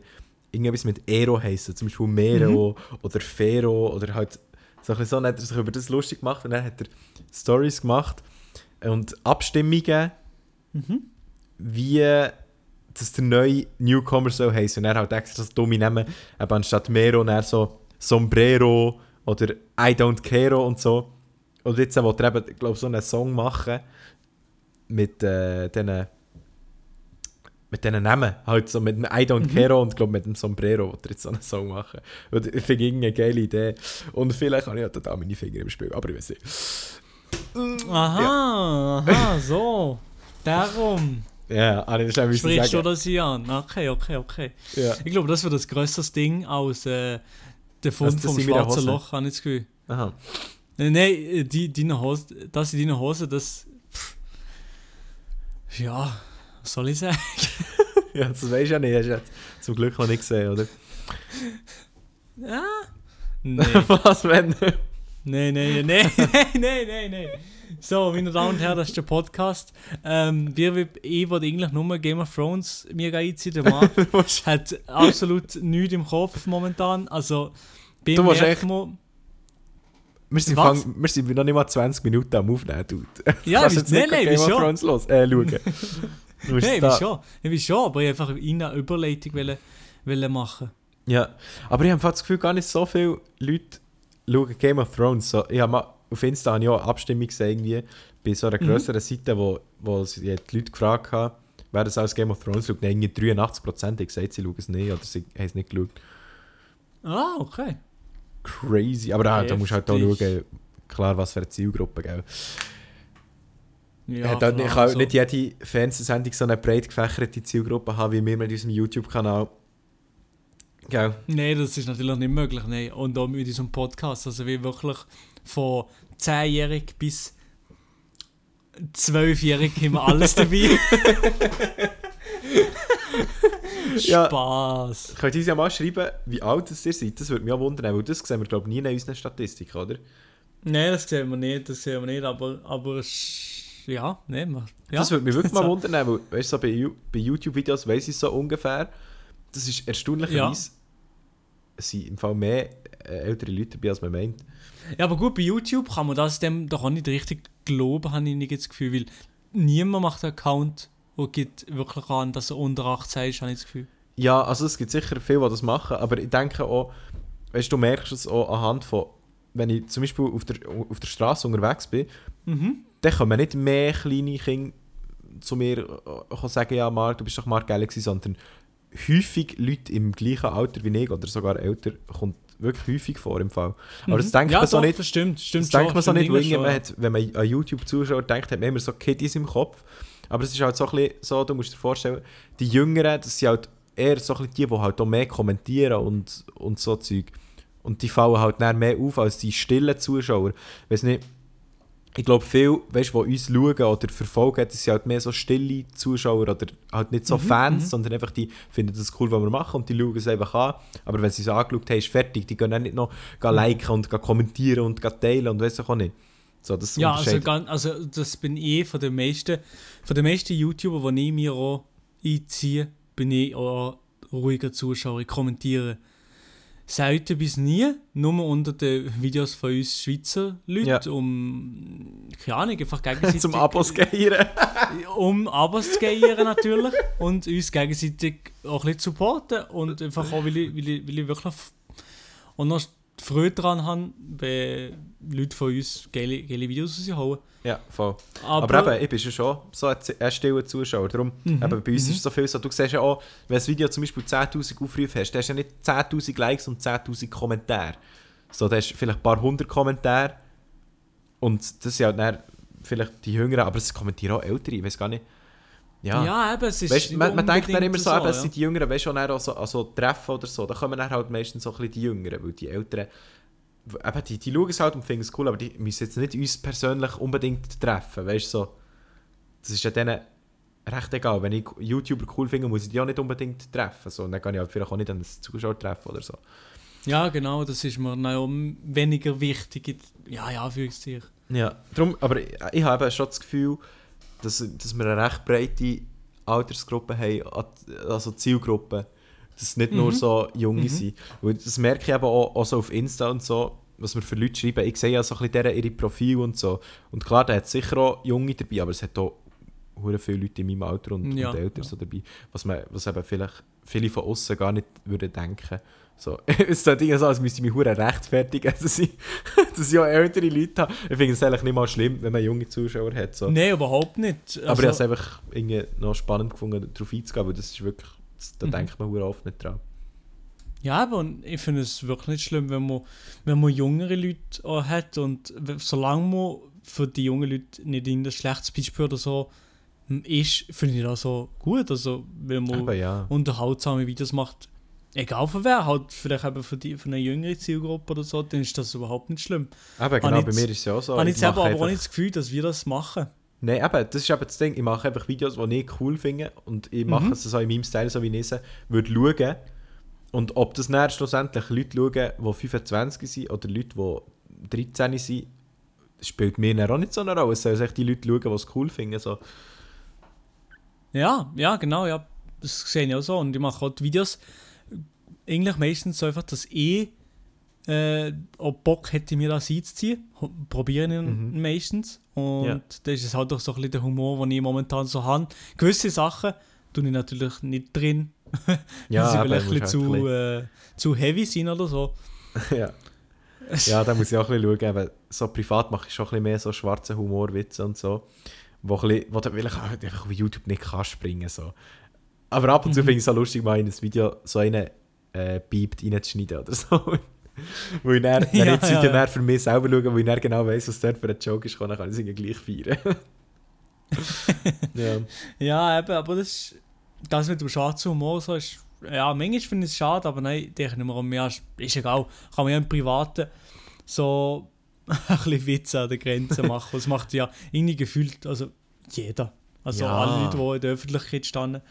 irgendwas mit Ero heißen, zum Beispiel Mero oder Fero oder halt so ein bisschen so. Dann hat er sich über das lustig gemacht und dann hat er Stories gemacht und Abstimmungen, wie dass der neue Newcomer so heisst. Und er halt extra so dumme Namen, eben anstatt Mero, dann so Sombrero oder I don't care und so. Und jetzt will er eben, glaube so einen Song machen mit äh, diesen mit diesen Namen, halt so mit dem I don't care und glaube mit dem Sombrero er jetzt so einen Song machen. Und ich finde irgendeine geile Idee. Und vielleicht habe ich halt da meine Finger im Spiel, aber ich weiß nicht. Aha, aha, so. Darum Ja, habe ich das sprichst du sagen. das hier an. Okay, okay, okay. Ja. Ich glaube, das wird das grösseres Ding als äh, der Fund vom schwarzen. Loch, habe ich das Gefühl. Aha. Nein, nein, äh, die, deine Hose, das in deiner Hose, das. Pff, ja, was soll ich sagen? <laughs> Ja, das weisst du ja nicht. Hast zum Glück noch nicht gesehen, oder? Ja. Nein, <laughs> Was, wenn? nein, nein, nein, nein, nein, <laughs> nein, nein. So, meine Damen und Herren, das ist der Podcast. Ähm, wir, ich wollte eigentlich nur Game of Thrones mir einziehen. Der Mann hat absolut nichts im Kopf momentan. Also, bei Du echt- wir, sind fang, wir sind noch nicht mal 20 Minuten am Aufnehmen, Dude. Ja, nein, nicht nein, Game of wieso? Thrones los, äh, schauen. Du musst Nein, da- wie schon. Wie schon, aber ich einfach eine Überleitung wollen, wollen machen. Ja, aber ich habe das Gefühl, gar nicht so viele Leute schauen Game of Thrones. So, ich habe auf Insta habe ich auch eine Abstimmung gesehen, irgendwie, bei so einer Mhm. grösseren Seite, wo, wo sie die Leute gefragt haben, wer das als Game of Thrones schaut. Irgendwie 83% haben gesagt, sie schauen es nicht oder sie haben es nicht geschaut. Ah, okay. Crazy. Aber ah, da musst du halt auch schauen, klar, was für eine Zielgruppe, gell? Ja, Ja, dann, klar, ich kann also- nicht jede Fernsehsendung so eine breit gefächerte Zielgruppe haben, wie wir mit unserem YouTube-Kanal. Gell? Nein, das ist natürlich nicht möglich. Nein. Und auch mit unserem Podcast. Also wir wirklich von 10-jährig bis 12-jährig haben wir alles dabei. <laughs> Ja. Spaß. Könnt ihr uns ja mal schreiben, wie alt es ihr seid? Das würde mich auch wundern, weil das sehen wir, glaube ich, nie in unseren Statistiken, oder? Nein, das sehen wir nicht, das sehen wir nicht, aber, aber es- ja, wir- ja. Das würde mich wirklich mal <laughs> wundern, weil weißt, so bei, bei YouTube-Videos weiss ich so ungefähr. Das ist erstaunlicherweise. Es sind im Fall mehr äh, ältere Leute dabei, als man meint. Ja, aber gut, bei YouTube kann man das dem doch auch nicht richtig glauben, habe ich nicht das Gefühl, weil niemand macht einen Account und gibt wirklich an, dass er unter 18 ist, habe ich das Gefühl. Ja, also es gibt sicher viele, die das machen, aber ich denke auch, weißt du, du merkst es auch anhand von, wenn ich zum Beispiel auf der, auf der Straße unterwegs bin, Mhm. dann kommen nicht mehr kleine Kinder zu mir äh, äh, sagen, ja, Marc, du bist doch Marc gewesen, sondern häufig Leute im gleichen Alter wie ich oder sogar älter, kommt wirklich häufig vor im Fall. Aber das denkt Mhm. ja, man so doch, nicht, das stimmt, stimmt das denkt man so nicht, weil schon. hat, wenn man an YouTube-Zuschauer denkt, hat man immer so Kiddies im Kopf. Aber es ist halt so ein bisschen so, du musst dir vorstellen, die Jüngeren, das sind halt eher so ein bisschen die, die halt auch mehr kommentieren und, und so Zeug. Und die fallen halt mehr auf als die stillen Zuschauer. Weiß nicht, ich glaube, viele, weißt, die uns schauen oder verfolgen, das sind halt mehr so stille Zuschauer oder halt nicht Mhm, so Fans, sondern einfach die finden das cool, was wir machen und die schauen es einfach an. Aber wenn sie es angeschaut haben, ist fertig. Die gehen dann nicht noch gehen Mhm. liken und gehen kommentieren und gehen teilen und weiss ich auch nicht. So, das Ja, also, also das bin ich von den meisten, von den meisten YouTuber, die ich mir auch einziehe, bin ich auch ruhiger Zuschauer. Ich kommentiere selten bis nie, nur unter den Videos von uns Schweizer Leuten, Ja. um, keine Ahnung, einfach gegenseitig... <laughs> zum Abos geiern. <laughs> um Abos zu generieren natürlich und uns gegenseitig auch ein bisschen zu supporten und einfach auch, weil ich, weil ich, weil ich wirklich auch noch Freude daran habe, wenn Leute von uns geile, geile Videos raushauen. ja, voll. Aber, Aber, eben, ich bin ja schon so ein, ein stiller Zuschauer. Darum, Mhm, eben, bei uns ist es so viel so, du siehst ja auch, wenn das Video zum Beispiel 10'000 Aufrufe hast, dann hast du ja nicht 10'000 Likes und 10'000 Kommentare. So, da hast du vielleicht ein paar hundert Kommentare und das sind halt dann vielleicht die Jüngeren, aber es kommentieren auch Ältere, ich weiß gar nicht. Ja. ja. eben, es ist Weißt, man, man denkt dann immer so, eben, es ja. sind die Jüngeren, weißt du, auch auch so, also Treffen oder so, da kommen dann halt meistens so ein bisschen die Jüngeren, weil die Älteren, eben, die, die schauen es halt und finden es cool, aber die müssen jetzt nicht uns persönlich unbedingt treffen, weißt du, so. Das ist ja denen recht egal, wenn ich YouTuber cool finde, muss ich die auch nicht unbedingt treffen, so. und dann kann ich halt vielleicht auch nicht an das Zuschauer treffen oder so. Ja, genau, das ist mir noch weniger wichtig. Ja, ja, für dich. Ja, darum, aber ich, ich habe schon das Gefühl, dass, dass wir eine recht breite Altersgruppe haben, also Zielgruppe. Dass es nicht nur Mhm. so Junge sind. Weil das merke ich eben auch, auch so auf Insta und so, was wir für Leute schreiben. Ich sehe ja so ein bisschen deren, ihre Profile und so. Und klar, da hat sicher auch Junge dabei, aber es hat auch hure viele Leute in meinem Alter und, Ja, und älter ja. so dabei, was, man, was eben vielleicht viele von außen gar nicht würden denken. So, <laughs> es tut irgendwie so, als müsste ich mich hure rechtfertigen, <laughs> dass ich, dass ich auch ältere Leute habe. Ich finde es eigentlich nicht mal schlimm, wenn man junge Zuschauer hat. So. Nein, überhaupt nicht. Aber ich habe es Also, einfach irgendwie noch spannend gefunden, darauf einzugehen, weil das ist wirklich, das, da Mhm. denkt man oft nicht dran. Ja, aber ich finde es wirklich nicht schlimm, wenn man, wenn man jüngere Leute auch hat und solange man für die jungen Leute nicht in ein schlechtes Beispiel oder so m, ist, finde ich das so gut. Also, wenn man Aber ja. unterhaltsame Videos macht, egal von wer, halt vielleicht eben für, die, für eine jüngere Zielgruppe oder so, dann ist das überhaupt nicht schlimm. Eben, genau, bei mir ist es ja auch so. Habe ich ich selber mache aber auch nicht das Gefühl, dass wir das machen. Nein, eben, das ist eben das Ding. Ich mache einfach Videos, die ich cool finde und ich mache Mhm. es so in meinem Style, so wie ich es würde schauen. Und ob das dann schlussendlich Leute schauen, die 25 sind oder Leute, die 13 sind, spielt mir dann auch nicht so eine Rolle. Es sollen echt die Leute schauen, die es cool finden. So. Ja, ja, genau, ja. Das sehe ich auch so. Und ich mache auch die Videos eigentlich meistens so einfach, dass ich äh, auch Bock hätte, mir das einzuziehen. Ho- Probiere ich Mhm. meistens. Und Ja. das ist halt auch so ein bisschen der Humor, den ich momentan so habe. Gewisse Sachen tue ich natürlich nicht drin, <laughs> Ja, sie vielleicht ein bisschen halt zu, äh, zu heavy sind oder so. <laughs> ja. ja, da muss ich auch ein bisschen schauen. Eben, so privat mache ich schon ein bisschen mehr so schwarze Humorwitze und so. Wo, ein bisschen, wo du vielleicht auch einfach auf YouTube nicht kannst springen so. Aber ab und zu Mhm. finde ich es so lustig, mal in ein Video so einen äh, Beept reinzuschneiden oder so. Wo ich dann, wenn Ja, ich ja, ja. dann für mich selber schaue, wo ich dann genau weiss, was dort für ein Joke ist, dann kann ich es gleich feiern. <laughs> ja. Ja, eben, aber das ist, das mit dem schwarzen Humor so ist, ja, manchmal finde ich es schade, aber nein, denke ich mir, um, ja, ist, ist egal, kann man ja im Privaten so <laughs> ein bisschen Witze an der Grenze <laughs> machen. Das macht ja irgendwie gefühlt, also jeder. Also Ja. alle Leute, die in der Öffentlichkeit standen,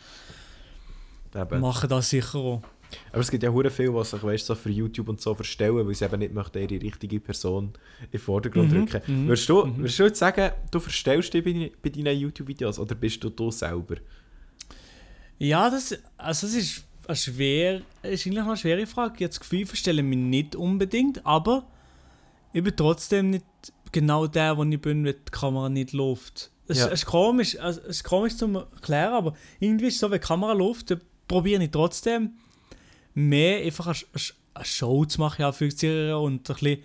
Eben. machen das sicher auch. Aber es gibt ja hure viel, was sich weißt, so für YouTube und so verstellen, weil sie eben nicht möchten, ihre richtige Person in den Vordergrund Mhm, rücken. mhm, Würdest, du, mhm. würdest du jetzt sagen, du verstellst dich bei, bei deinen YouTube-Videos oder bist du du selber? Ja, das, also das ist, eine schwer, ist eigentlich eine schwere Frage. Jetzt Gefühl verstellen mich nicht unbedingt, aber ich bin trotzdem nicht genau der, wo ich bin, wenn die Kamera nicht läuft. Es, Ja. ist komisch, es ist komisch zu erklären, aber irgendwie ist es so, wenn die Kamera läuft, dann probiere ich trotzdem mehr einfach eine, Show zu machen, ja, für und ein bisschen,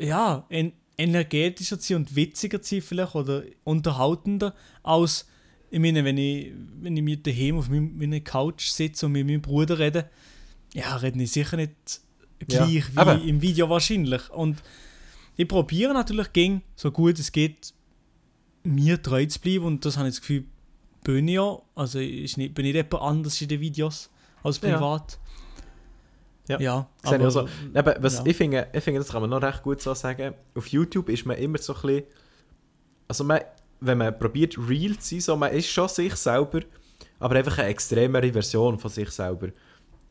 ja, en, energetischer zu sein und witziger zu sein vielleicht oder unterhaltender als ich meine, wenn ich, wenn ich mir daheim auf meiner Couch sitze und mit meinem Bruder rede, ja, rede ich sicher nicht Ja, gleich eben. wie im Video wahrscheinlich. Und ich probiere natürlich ging so gut es geht, mir treu zu bleiben und das habe ich das Gefühl, bin ich ja. Also nicht, bin nicht jemand anders in den Videos als privat. Ja. ja Sehe ich auch so. Eben, was ja. ich, finde, ich finde, das kann man noch recht gut so sagen. Auf YouTube ist man immer so ein bisschen. Also, man, wenn man probiert, real zu sein, so, man ist schon sich selber, aber einfach eine extremere Version von sich selber.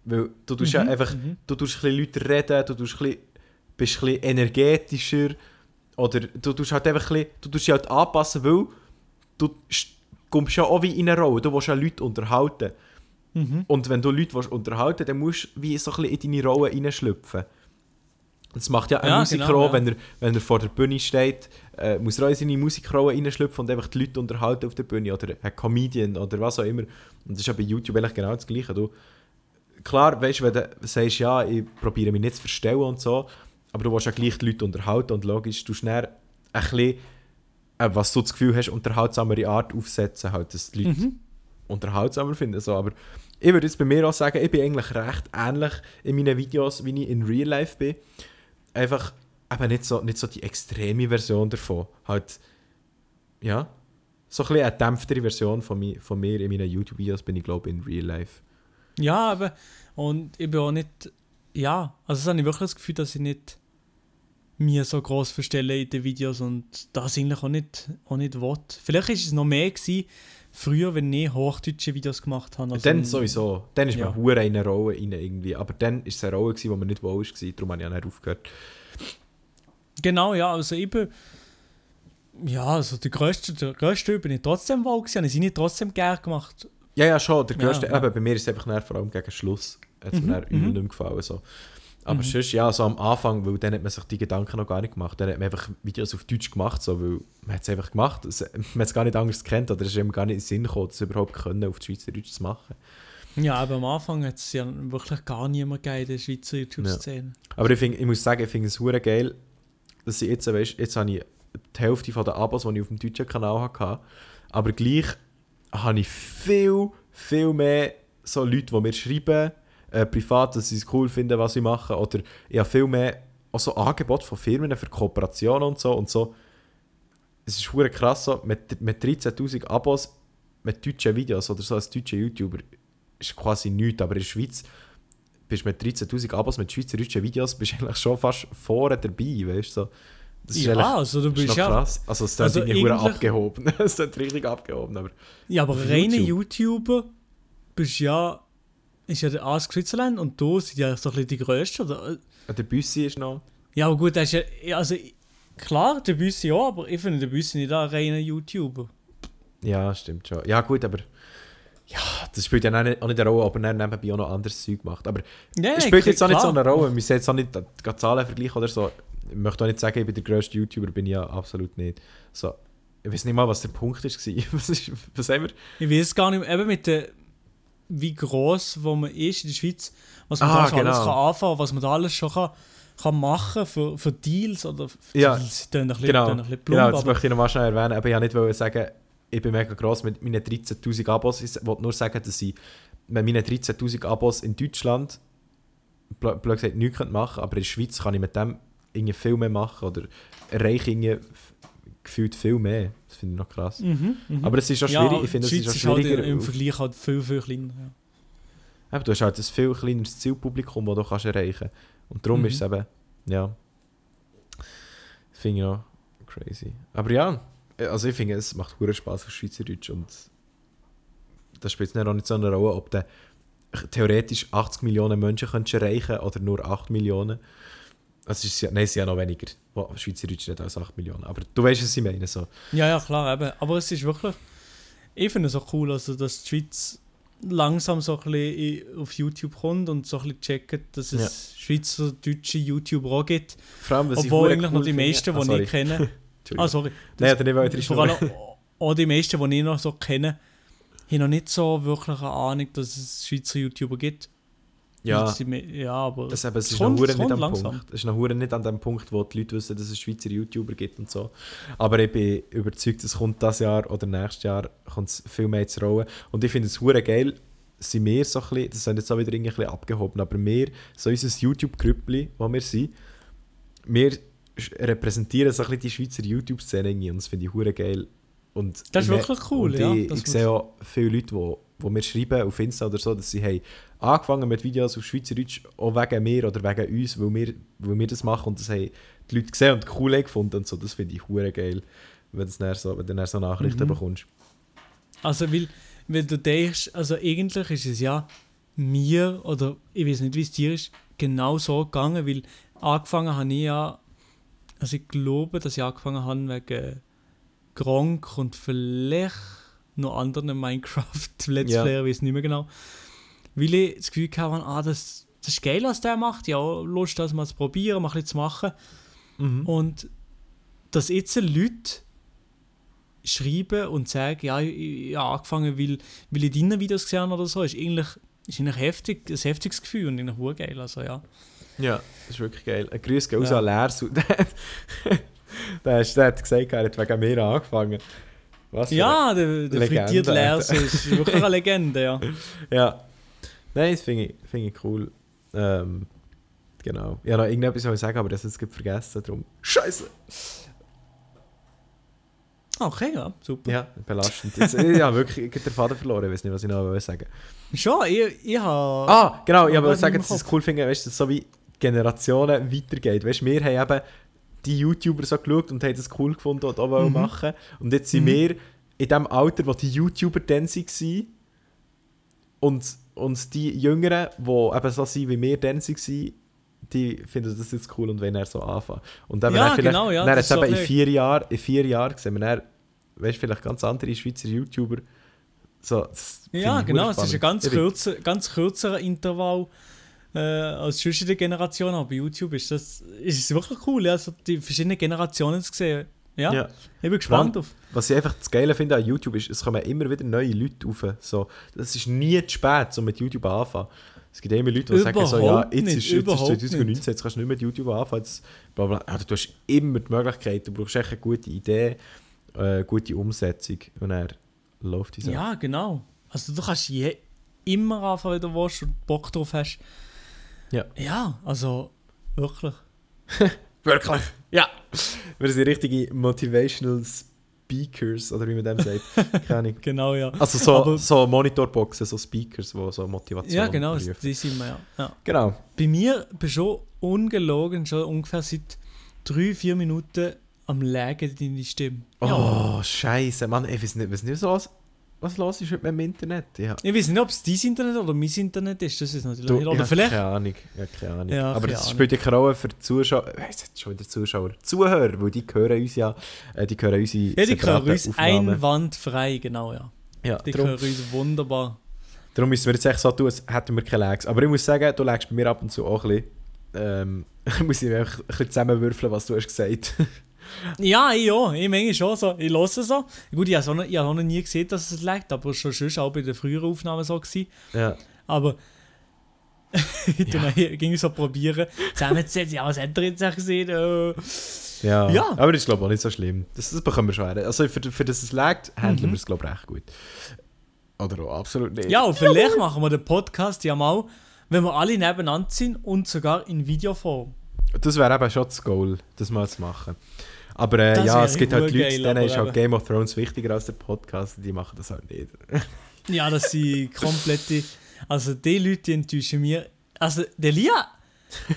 Weil du tust ja Mhm, einfach, mhm. du tust ein bisschen Leute reden, du tust ein bisschen, bist ein bisschen energetischer oder du tust halt einfach ein bisschen, du tust dich halt anpassen, weil du st- kommst ja auch wie in eine Rolle, du willst ja Leute unterhalten. Mhm. Und wenn du Leute willst unterhalten willst, dann musst du wie so ein bisschen in deine Rolle reinschlüpfen. Das macht ja ein Ja, Musiker genau, auch, ja. wenn, er, wenn er vor der Bühne steht, äh, muss er auch in seine Musikrolle reinschlüpfen und einfach die Leute unterhalten auf der Bühne oder ein Comedian oder was auch immer. Und das ist ja bei YouTube eigentlich genau das Gleiche. Du, klar, weißt du, wenn du sagst, ja, ich probiere mich nicht zu verstellen und so, aber du willst ja gleich die Leute unterhalten und logisch, du schnell ein bisschen, äh, was du das Gefühl hast, unterhaltsamere Art aufsetzen, halt, dass die Leute Mhm. unterhaltsamer finden. So. Aber ich würde jetzt bei mir auch sagen, ich bin eigentlich recht ähnlich in meinen Videos, wie ich in Real Life bin. Einfach eben nicht so, nicht so die extreme Version davon. Halt, ja, so ein bisschen eine dämpftere Version von, mi, von mir in meinen YouTube-Videos bin ich, glaube ich, in Real Life. Ja, aber und ich bin auch nicht. Ja, also das habe ich wirklich das Gefühl, dass ich nicht mir so groß verstelle in den Videos und das eigentlich auch nicht, auch nicht will. Vielleicht ist es noch mehr gewesen, früher, wenn ich hochdeutsche Videos gemacht habe. Also dann sowieso. Dann ist ja. man hure in eine Rolle rein irgendwie. Aber dann ist es eine Rolle, die man nicht wohl war. Darum habe ich auch nicht aufgehört. Genau, ja, also ich bin. Ja, also der grösste, der grösste bin ich trotzdem wohl gewesen, habe ich sie nicht trotzdem gern gemacht. Ja, ja, schon. Der Ja, grösste, ja. eben, bei mir ist es einfach vor allem gegen Schluss. Hat es Mhm, mir mhm. nicht mehr gefallen. So. Aber Mhm. sonst, ja, so am Anfang, weil dann hat man sich die Gedanken noch gar nicht gemacht. Dann hat man einfach Videos auf Deutsch gemacht, so, weil man hat es einfach gemacht. Es, man hat es gar nicht anders gekannt oder es ist ihm gar nicht in den Sinn gekommen, das überhaupt können, auf Schweizerdeutsch zu machen. Ja, aber am Anfang hat es ja wirklich gar niemand gegeben in der Schweizer YouTube-Szene. Aber ich, find, ich muss sagen, ich finde es hure geil, dass ich jetzt, weißt, jetzt habe ich die Hälfte den Abos, die ich auf dem deutschen Kanal hatte, aber gleich habe ich viel, viel mehr so Leute, die mir schreiben, äh, privat, dass sie es cool finden, was ich mache, oder ich habe viel mehr auch so Angebote von Firmen für Kooperationen und so, und so. Es ist hure krass, so, mit, mit 13'000 Abos, mit deutschen Videos oder so als deutscher YouTuber, ist quasi nichts, aber in der Schweiz bist mit 13'000 Abos mit schweizerdeutschen Videos bist du eigentlich schon fast vorne dabei, weißt du? So. Das ist Ja, also du ist bist ja. krass. Also es klingt also irgendwie abgehoben. <laughs> Es klingt richtig abgehoben, aber... Ja, aber reine YouTube. YouTuber bist ja. Ist ja der Ask Switzerland und du sind ja so ein bisschen die grössten, oder? äh, Der Büssi ist noch... Ja, aber gut, das ist ja. Also, klar, der Büssi ja, aber ich finde der Büssi nicht ein reiner YouTuber. Ja, stimmt schon. Ja gut, aber... Ja, das spielt ja auch nicht, auch nicht eine Rolle, aber er nebenbei auch noch anderes Zeug macht. Aber Ja, es spielt jetzt auch nicht so klar. eine Rolle. Wir müssen jetzt auch nicht die Zahlen vergleichen oder so. Ich möchte auch nicht sagen, ich bin der grösste YouTuber, bin ich ja absolut nicht. So, ich weiß nicht mal, was der Punkt ist. <laughs> was, ist was haben wir? Ich weiß gar nicht mehr. Eben mit der. Wie groß wo man ist in der Schweiz, was man Ah, da schon alles genau. kann anfangen, was man da alles schon kann, kann machen für, für Deals oder für Ja, Deals. Ein bisschen, Genau, ein bisschen genau plump, das aber möchte ich nochmal schnell erwähnen. Aber ich wollte nicht wollen sagen, ich bin mega gross mit meinen 13'000 Abos. Ich wollte nur sagen, dass ich mit meinen 13'000 Abos in Deutschland blöd gesagt nichts könnte machen aber in der Schweiz kann ich mit dem irgendwie viel mehr machen oder erreiche gefühlt viel mehr. Das finde ich noch krass. Mhm, mhm. Aber es ist auch Ja, schwierig, ich finde, es ist auch halt schwieriger. im auf- Vergleich halt viel, viel kleiner. Ja. Aber du hast halt ein viel kleineres Zielpublikum, das du kannst erreichen kannst. Und darum Mhm. ist es eben, ja, das finde ich noch crazy. Aber ja, also ich finde, es macht hure Spaß auf Schweizerdeutsch und das spielt dann auch nicht so eine Rolle, ob du theoretisch 80 Millionen Menschen könntest erreichen oder nur 8 Millionen. Also es ist ja, nein, es sind ja noch weniger, die Schweizerdeutsch nicht als 8 Millionen. Aber du weißt, was ich meine. So. ja, ja, klar, eben. Aber es ist wirklich, ich finde es auch cool, also, dass die Schweiz langsam so ein bisschen auf YouTube kommt und so ein bisschen checkt, dass es schweizerdeutsche YouTuber auch gibt. Vor allem, Obwohl eigentlich cool noch die finde- meisten, die Ah, ich kenne. Entschuldigung. <laughs> Ah, sorry. Nein, oder nicht, Vor allem auch die meisten, die ich noch so kenne, haben noch nicht so wirklich eine Ahnung, dass es Schweizer YouTuber gibt. Ja. Ja aber Das, eben, es ist kommt- noch nicht am langsam. Punkt. Es ist noch nicht an dem Punkt, wo die Leute wissen, dass es Schweizer YouTuber gibt und so. Aber ich bin überzeugt, es kommt das Jahr oder nächstes Jahr kommt es viel mehr zu rollen. Und ich finde es hure geil, sind wir so ein bisschen, das sind jetzt auch wieder irgendwie abgehoben, aber wir, so unser YouTube-Grüppli, wo wir sind, wir repräsentieren so ein bisschen die Schweizer YouTube-Szene und das finde ich hure geil. Und Das ist ich wirklich cool, und ja, Ich, ich sehe auch viele Leute, die wo mir schreiben auf Insta oder so, dass sie haben angefangen mit Videos auf Schweizerdeutsch, auch wegen mir oder wegen uns, weil wir, weil wir das machen und das haben die Leute gesehen und cool gefunden und so. Das finde ich hure geil, wenn, das dann so, wenn du dann so Nachrichten Mhm. bekommst. Also, weil, weil du denkst, also eigentlich ist es ja mir, oder ich weiß nicht, wie es dir ist, genau so gegangen, weil angefangen habe ich ja, also ich glaube, dass ich angefangen habe wegen Gronk und vielleicht noch anderen Minecraft-Let's Ja. Player, weiß nicht mehr genau. Weil ich das Gefühl hatte, ah, das, das ist geil, was der macht, ja, Lust, das mal zu probieren, mal ein bisschen zu machen. Und dass jetzt Leute schreiben und sagen, ja, ich, ich habe angefangen, weil, weil ich deine Videos gesehen habe oder so, ist eigentlich, ist eigentlich heftig, ein heftiges Gefühl und eigentlich geil, also ja. Ja, das ist wirklich geil. Ein Grüß geht raus Ja. an Lars. <laughs> der, hat- der hat gesagt, er hat wegen mir angefangen. Was Ja, der, der Alter. Lärse <laughs> ist wirklich eine Legende, ja. Ja. Nein, das finde ich, finde ich cool. Ähm, genau. Ja, noch irgendetwas soll ich sagen, aber das ich jetzt vergessen. Darum. Scheiße! Okay, ja, super. Ja, belastend. Jetzt, ich habe wirklich ich den Faden verloren, ich weiß nicht, was ich noch wollte sagen Schon, ich, ich habe... Ah, genau, ich wollte sagen, dass ich es cool finde, weißt du, so wie Generationen weitergeht. Weißt du, wir haben eben die YouTuber so geschaut und haben das cool gefunden und auch Mhm. machen. Und jetzt sind Mhm. wir in dem Alter, wo die YouTuber dann waren und, und die Jüngeren, die eben so sind, wie wir dann waren, die finden das jetzt cool und wollen dann so anfangen. Und dann, Ja, dann vielleicht, genau, ja, dann ist eben so in vier Jahren, in vier Jahren sehen wir dann, weißt du, vielleicht ganz andere Schweizer YouTuber. So, Ja, genau, es ist ein ganz, kurzer, ganz kürzerer Intervall äh, als in der Generation, aber bei YouTube ist das ist es wirklich cool, ja, so die verschiedenen Generationen zu sehen. Ja, Ja. ich bin gespannt auf. Was ich einfach das Geile finde an YouTube ist, es kommen immer wieder neue Leute rauf. So, es ist nie zu spät, um mit YouTube anzufangen. Es gibt immer Leute, die sagen so, ja, Überhaupt jetzt nicht, ist, jetzt ist überhaupt 2019, nicht. jetzt kannst du nicht mit YouTube anfangen. Jetzt, bla bla. Ja, du hast immer die Möglichkeit, du brauchst echt eine gute Idee, äh, gute Umsetzung und dann läuft die Sache. Ja, genau. Also du kannst je, immer anfangen, wenn du willst und Bock drauf hast. Ja. Ja, also wirklich. <laughs> Wirklich? Ja. Wir sind richtige Motivational Speakers, oder wie man dem sagt. <laughs> Keine Ahnung. Genau, ja. Also so, Aber- so Monitorboxen, so Speakers, die so Motivation ja, genau, rufen. die sind wir ja. ja. Genau. Bei mir bin schon ungelogen, schon ungefähr seit drei, vier Minuten am Lägen deine Stimme. Ja. Oh, scheiße, Mann, weiß nicht, weiß nicht was, was los ist heute mit dem Internet. Ja. Ich weiß nicht, ob es dein Internet oder mein Internet ist, das ist natürlich Du, Oder vielleicht. Keine Ahnung. Ja, keine Ahnung. Ja, Aber keine das Ahnung. spielt ja keine Rolle für die Zuschauer. Äh, es hat schon wieder Zuschauer. Zuhörer, weil die hören uns ja. Äh, die hören unsere Ja, die separaten uns Aufnahmen. einwandfrei, genau, ja. Ja, Die darum, können uns wunderbar. darum müssen wir jetzt echt so tun, als hätten wir keine Lags. Aber ich muss sagen, du lagst bei mir ab und zu auch ein bisschen. Ähm, ich <laughs> muss ich einfach ein bisschen zusammenwürfeln, was du hast gesagt Ja, ich auch. Ich meine schon so. Ich höre es so. Gut, ich habe es noch, ich habe auch noch nie gesehen, dass es leckt, aber schon schon auch bei den früheren Aufnahmen so gewesen. Ja. Aber <laughs> ich ja. ging so probieren. Zusammenzusetzen, ja, was hat er jetzt gesehen? Äh, Ja. Ja. Aber das ist, glaube ich, auch nicht so schlimm. Das, das bekommen wir schon her. Also, für, für das es laggt, handeln Mhm. wir es, glaube ich, recht gut. Oder auch absolut nicht. ja, und vielleicht machen wir den Podcast ja mal, wenn wir alle nebeneinander sind und sogar in Videoform. Das wäre eben schon das Goal, das mal zu machen. Aber äh, ja, es gibt halt Leute, denen ist halt Game of Thrones wichtiger als der Podcast die machen das halt nicht. <laughs> Ja, das sind komplette. Also, die Leute die enttäuschen mir. Also, der Lia,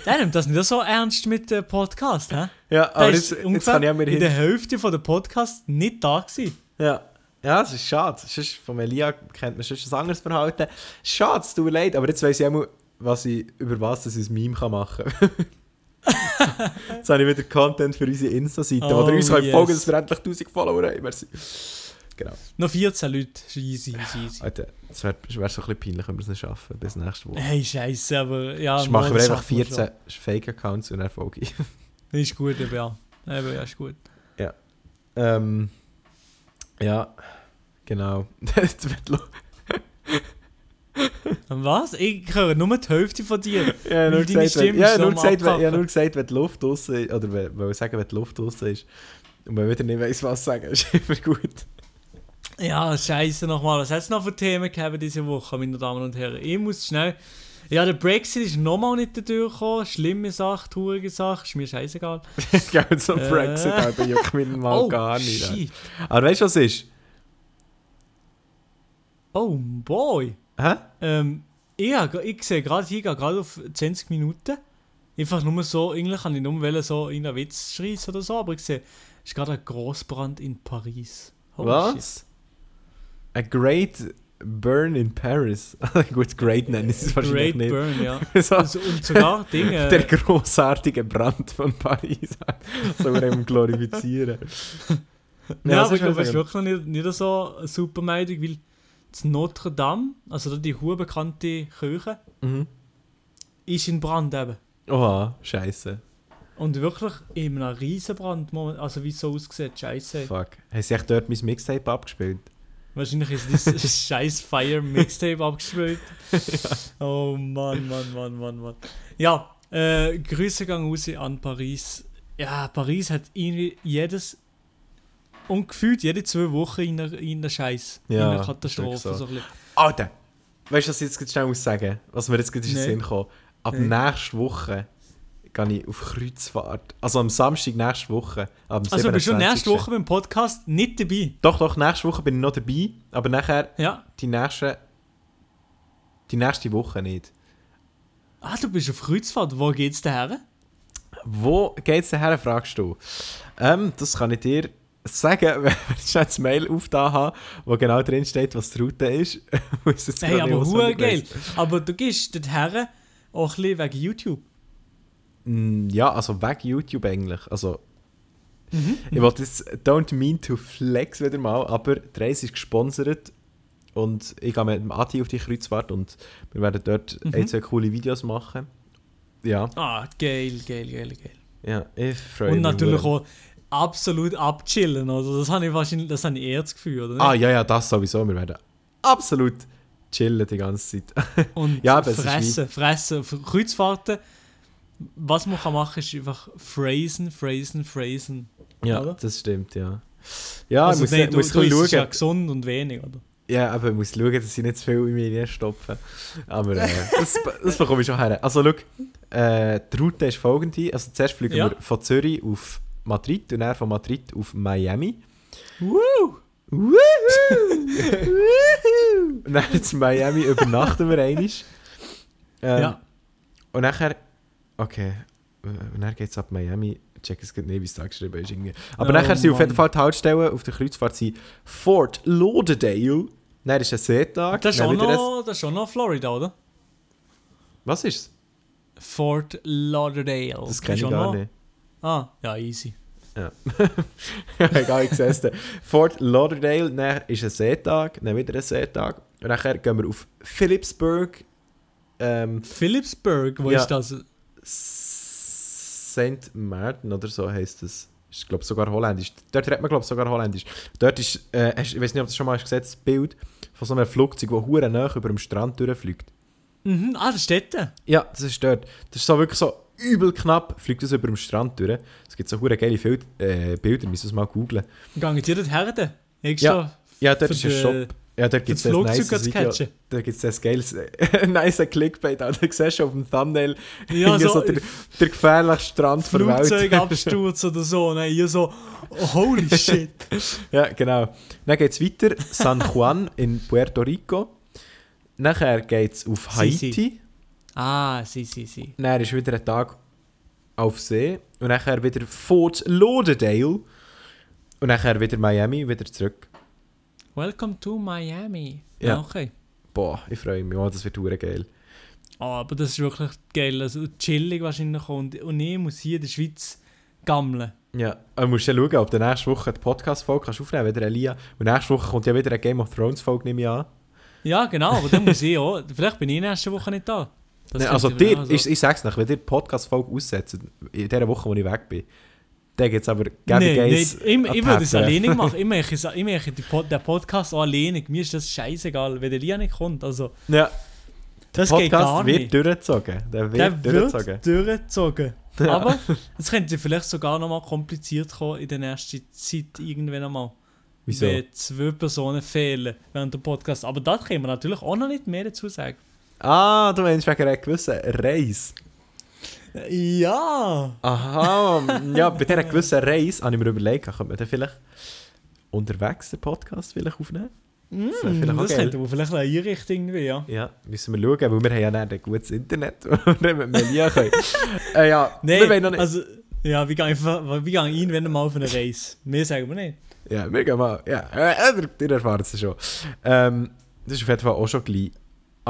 der nimmt das nicht so ernst mit dem Podcast, hä? Ja, aber jetzt, jetzt kann ich mir in der. Hälfte von der Podcast nicht da gewesen. Ja. ja, es ist schade. Sonst, von Elia kennt man schon ein anderes Verhalten. Schade, es tut mir leid, aber jetzt weiss ich auch mal, was ich, über was das ein Meme kann machen kann. <laughs> jetzt habe ich wieder Content für unsere Insta-Seite, Oh, ihr uns yes. folgen dass wir endlich 1000 Follower haben. Merci. Genau. Noch 14 Leute. Ist Easy. Alter, es wäre wär so ein bisschen peinlich, wenn wir es nicht schaffen bis nächste Woche. Hey, Scheiße, aber ja. Sonst machen wir einfach schaffen wir 14 Fake-Accounts und dann folge ich. schon. Ist gut, eben, ja. Eben, ja, ist gut. Ähm, ja, genau. <laughs> Das wird <laughs> was? Ich höre nur die Hälfte von dir. <laughs> ja, nur gesagt, wenn, Stimme ja, ist so nur gesagt, wenn, ja, nur gesagt, wenn die Luft draußen ist, oder wenn, wenn sagen, wenn die Luft draußen ist und man wieder nicht weiss, was sagen, <laughs> ist immer gut. Ja, Scheiße nochmal. Was hat es noch für Themen gehabt diese Woche, meine Damen und Herren? Ich muss schnell. Ja, der Brexit ist nochmal nicht durchgekommen. Schlimme Sache, traurige Sache, ist mir scheißegal. Gell, so Äh. Brexit, aber juckt mich mal oh, gar nicht. shit. Aber weißt du, was ist? Oh, boy. Hä? Ähm, ich, sehe gerade, ich gehe gerade auf 20 Minuten. Einfach nur so, eigentlich kann ich nur wollen, so in einen Witz schreissen oder so, aber ich sehe, es ist gerade ein Großbrand in Paris. Holy shit. Was? A great burn in Paris. <laughs> gut, great nennen sie es wahrscheinlich Great nicht. Burn, ja. <laughs> So, Also, und sogar Dinge. <laughs> der großartige Brand von Paris. so wir glorifizieren. Ja, was aber ich glaube, es ist wirklich nicht, nicht so eine super Meldung, weil das Notre Dame, also die hohe bekannte Kirche, Mhm. ist in Brand eben. Oha, scheiße. Und wirklich in einem Riesenbrand, also wie es so aussieht, scheiße. Fuck. Haben sie echt dort mein Mixtape abgespielt? Wahrscheinlich ist das <laughs> scheiß Fire Mixtape abgespielt. Oh Mann, Mann, Mann, Mann, Mann. Ja, äh, Grüße gehen raus an Paris. Ja, Paris hat irgendwie jedes und gefühlt jede zwei Wochen in einer, in einer Scheiß, in Ja, einer das Katastrophe. So. so. ein. Alter! Weißt du, was ich jetzt schnell muss sagen? Was mir jetzt gerade in den Nee. Sinn kam? Ab Nee. nächster Woche gehe ich auf Kreuzfahrt. Also am Samstag nächste Woche. Am Also bist du 27.. nächste Woche beim Podcast nicht dabei? Doch, doch, nächste Woche bin ich noch dabei. Aber nachher Ja. die nächste. Die nächste Woche nicht. Ah, du bist auf Kreuzfahrt. Wo geht's denn her? Wo geht's denn her, fragst du? Ähm, das kann ich dir sagen, <laughs> wenn ich jetzt ein Mail aufgetan habe, wo genau drin steht, was die Route ist. <laughs> Muss jetzt Hey, aber hure geil. Aber du gehst dorthin auch ein bisschen wegen YouTube. Mm, Ja, also weg YouTube eigentlich. Also, Mhm. ich wollte jetzt, don't mean to flex wieder mal, aber die Reise ist gesponsert und ich gehe mit dem Adi auf die Kreuzfahrt und wir werden dort Mhm. ein, zwei coole Videos machen. Ja, Ah, geil, geil, geil, geil. ja, ich freue Und mich. natürlich hure. auch absolut abchillen. Also das habe ich wahrscheinlich, das habe ich eher das Gefühl, oder? nicht? Ah, ja, ja, das sowieso. Wir werden absolut chillen die ganze Zeit. <laughs> Und Ja, ist fressen, fressen. Kreuzfahrten, was man kann machen, ist einfach phrasen, phrasen, phrasen. ja, Oder? das stimmt, ja. Ja, also ich muss, nein, du, muss du isst bisschen ja gesund und wenig, oder? Ja, aber ich muss schauen, dass ich nicht zu viel in mir stopfen. Aber äh, das, das bekomme ich schon her. Also, schau, äh, die Route ist folgende. Also, zuerst fliegen Ja. wir von Zürich auf Madrid und dann von Madrid auf Miami. Woo! <laughs> Woohoo! und dann in Miami übernachten wir einmal. Ähm, Ja. Und nachher, okay, äh, und dann geht es ab Miami. Check es nicht, wie es da geschrieben ist. Irgendwie. Aber Oh, nachher sind auf jeden. Fall die Haltestellen auf der Kreuzfahrt sind Fort Lauderdale. Dann ist ein Seetag. Das ist, auch noch, das ist auch noch Florida, oder? Was ist Fort Lauderdale. Das kenne ich gar noch- nicht. Ah, ja, easy. <laughs> Ja. Egal, ich sehe es. Fort Lauderdale, dann ist ein Seetag, dann wieder ein Seetag. Und nachher gehen wir auf Philipsburg. Ähm, Philipsburg, wo Ja. ist das? St. Martin oder so heisst es. Ist, glaube sogar holländisch. Dort redet man, glaube sogar holländisch. Dort ist, äh, hast, ich weiß nicht, ob du schon mal hast gesehen das Bild von so einem Flugzeug, das hure nah über dem Strand durchfliegt. Mhm, ah, das steht da. Ja, das ist dort. Das ist so wirklich so übel knapp, fliegt das über dem Strand durch. Es gibt so hure geile Fil äh, Bilder, müssen es mal googlen. Gehen die dort her? Extra Ja, dort ist ein Shop. Ja, dort gibt es das nice Video. Da gibt es ein geiles, <laughs> nice Clickbait. auch. Da siehst du auf dem Thumbnail Ja, so, so der, der gefährlichste Strand der Welt. Flugzeugabsturz oder so. Nein, hier so, oh, holy <laughs> shit. Ja, genau. Dann geht es weiter, San Juan in Puerto Rico. Nachher geht es auf Si, Haiti. si. Ah, si, si, si. Dann ist wieder ein Tag auf See. Und nachher wieder Fort Lauderdale. Und nachher wieder Miami, wieder zurück. Welcome to Miami. Ja. Ja. Okay. Boah, ich freue mich. Oh, das wird hure geil. Ah, aber das ist wirklich geil. Also chillig wahrscheinlich. Und, und ich muss hier in der Schweiz gammeln. Ja, du musst ja schauen, ob du nächste Woche die Podcast-Folge aufnehmen kannst, wieder Elia. Und nächste Woche kommt ja wieder eine Game of Thrones-Folge, nehme ich an. Ja, genau, aber dann muss ich auch. Vielleicht bin ich nächste Woche nicht da. Das Nein, also dir, also- ich, ich sag's noch, wenn ihr die Podcast-Folge aussetzt, in der Woche, wo ich weg bin, dann gibt es aber Gabby nein, Gays ich, ich würde es alleine machen. <laughs> Ich mache, es- ich mache die Pod, den Podcast auch alleine. Mir ist das scheißegal, wenn der Lia nicht kommt. Also, Ja, das geht gar Podcast wird nicht. durchgezogen. Der wird Der durchgezogen. wird durchgezogen. Aber <laughs> es könnte vielleicht sogar noch mal kompliziert kommen in der nächsten Zeit irgendwann einmal. Wieso? Wenn zwei Personen fehlen während dem Podcast. Aber da können wir natürlich auch noch nicht mehr dazu sagen. Ah, du meinst wegen einer gewissen Reise. Ja! Aha, ja, bei dieser gewissen Reise habe ich mir überlegt, könnte man dann vielleicht unterwegs den Podcast vielleicht aufnehmen? Mm, wär vielleicht das könnte aber vielleicht eine Einrichtung irgendwie, ja. Ja, müssen wir schauen, weil wir haben ja nicht ein gutes Internet, wo wir mit Melia können. äh, ja, Nein, wir noch nicht... also, ja, wir gehen einfach, wir gehen irgendwann mal auf eine Reise. Mehr sagen wir nicht. Ja, wir gehen mal. Ja, äh, ihr, ihr erfahrt es schon. Ähm, das ist auf jeden Fall auch schon gleich.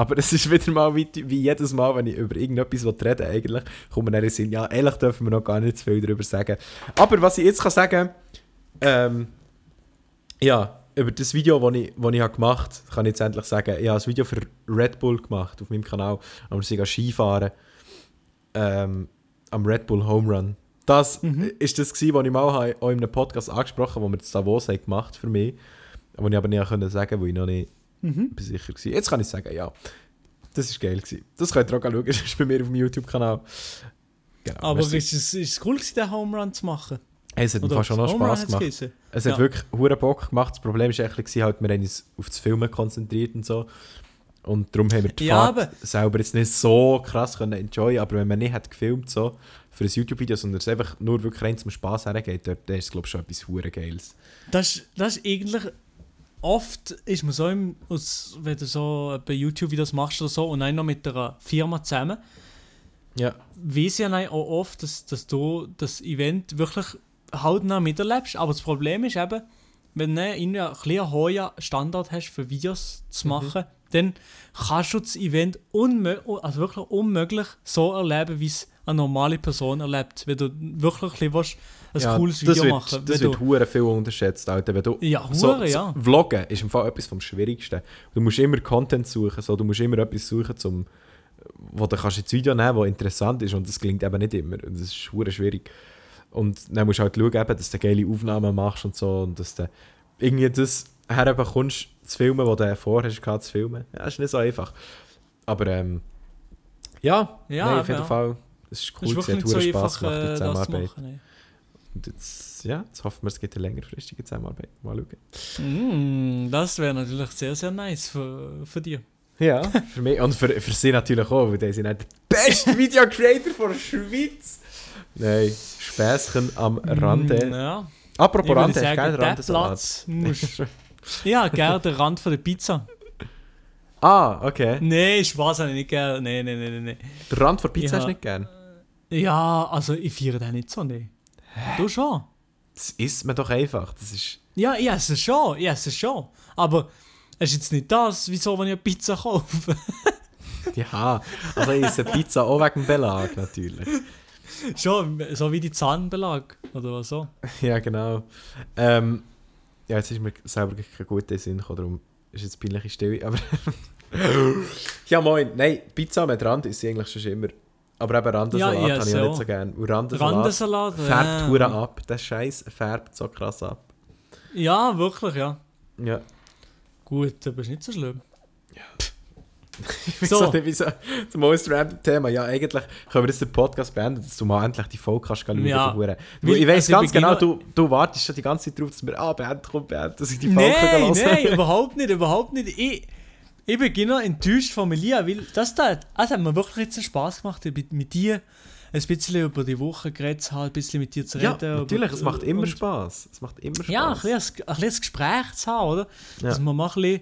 Aber es ist wieder mal wie, wie jedes Mal, wenn ich über irgendetwas reden eigentlich, kommt mir dann in den Sinn, ja, ehrlich dürfen wir noch gar nicht zu viel darüber sagen. Aber was ich jetzt kann sagen ähm, ja, über das Video, das ich, das ich habe gemacht habe, kann ich jetzt endlich sagen, ich habe ein Video für Red Bull gemacht auf meinem Kanal, wir sind Skifahren ähm, am Red Bull Home Run. Das Mhm. ist das gewesen, was ich mal habe, auch in einem Podcast angesprochen habe, wo wir das Davos haben gemacht für mich. wo ich aber nicht sagen, wo ich noch nicht Mhm. sicher war. Jetzt kann ich sagen, ja, das war geil. Gewesen. Das könnt ihr auch schauen, <laughs> das ist bei mir auf dem YouTube-Kanal. Genau, Aber ist es, ist es cool gewesen, den Home Run zu machen? Hey, es hat mir schon noch Spass gemacht. geheißen? Es hat Ja. wirklich hure Bock gemacht. Das Problem war eigentlich, halt, wir haben uns auf das Filmen konzentriert und so. Und darum haben wir die Ja, Fahrt selber jetzt nicht so krass können enjoyen Aber wenn man nicht hat gefilmt so für ein YouTube-Video, sondern es einfach nur wirklich rein zum Spass hergeht, dort, dann ist es glaube ich schon etwas hure Geiles. Das, das ist eigentlich. Oft ist man so, im, wenn du so bei YouTube-Videos machst oder so und dann noch mit einer Firma zusammen, Ja. weiss ja dann auch oft, dass, dass du das Event wirklich hautnah miterlebst. Aber das Problem ist eben, wenn du irgendwie einen hohen Standard hast für Videos zu Mhm. machen, dann kannst du das Event also wirklich unmöglich so erleben, wie es eine normale Person erlebt. Wenn du wirklich ein bisschen ein ja, cooles Video wird, machen Das wird hure viel unterschätzt, Alter. Wenn du Ja, so, hure, ja. So, Vloggen ist im Fall etwas vom Schwierigsten. Du musst immer Content suchen, so. du musst immer etwas suchen, zum, wo du kannst ins Video nehmen das interessant ist und das klingt eben nicht immer. Und das ist hure schwierig. Und dann musst du halt schauen, dass du geile Aufnahmen machst und so und dass du irgendwie das herbekommst, zu filmen, was du vorher hast, zu filmen. Ja, ist nicht so einfach. Aber ähm, ja, Ja, nein, auf jeden ja. Fall. Es ist cool, es hat so einfach, gemacht, die äh, Zusammenarbeit. machen. Und jetzt, ja, jetzt hoffen wir, es gibt eine längerfristige Zusammenarbeit. Mal schauen. Mm, das wäre natürlich sehr, sehr nice für, für dich. Ja, für mich und für, für sie natürlich auch, weil die sind nicht der beste Video-Creator der Schweiz. Nein, Späßchen am Rande. Mm, ja. Apropos Rande, hast du gerne Randensalat? Platz muss... Ja, gerne den Rand von der Pizza. Ah, okay. Nein, Spaß habe ich nicht gerne. Nein, nein, nein, nein. Der Rand von Pizza Ja. hast du nicht gern? Ja, also ich feiere den nicht so, ne. Du schon? Das isst man doch einfach. Das ist... Ja, ich esse es schon, ich esse es schon. Aber es ist jetzt nicht das, wieso, wenn ich eine Pizza kaufe. <laughs> Ja, also ich esse Pizza auch wegen dem Belag natürlich. schon, so wie die Zahnbelag oder was so. <laughs> Ja, genau. Ähm, ja, jetzt ist mir selber kein guter Sinn gekommen, darum ist jetzt peinliche Stille. Aber <laughs> ja, moin. Nein, Pizza mit Rand ist eigentlich schon immer Aber eben Randensalat Ja, ja, habe ich ja so. nicht so gerne. Und Randensalat, Randensalat, färbt ja. ab. Der Scheiß färbt so krass ab. Ja, wirklich, ja. Ja. Gut, aber ist nicht so schlimm. <laughs> Ich So. so. <laughs> nicht, wieso das most random Thema. Ja, eigentlich können wir jetzt den Podcast beenden, dass du mal endlich die Folge kannst schauen Ja. Weil- Ich weiß also ganz genau, du, du wartest schon die ganze Zeit darauf, dass wir ah, beenden, komm, beenden, dass ich die Folge Nein, hören nein, überhaupt nicht, überhaupt nicht. Ich, ich bin genau enttäuscht von Melia, weil das da, also hat mir wirklich jetzt Spaß gemacht, mit, mit dir ein bisschen über die Woche geredet zu haben, ein bisschen mit dir zu Ja, reden. natürlich, über- es macht immer und- Spaß. Es macht immer Spaß. Ja, ein bisschen, ein bisschen Gespräch zu haben, oder? Ja. Dass wir mal ein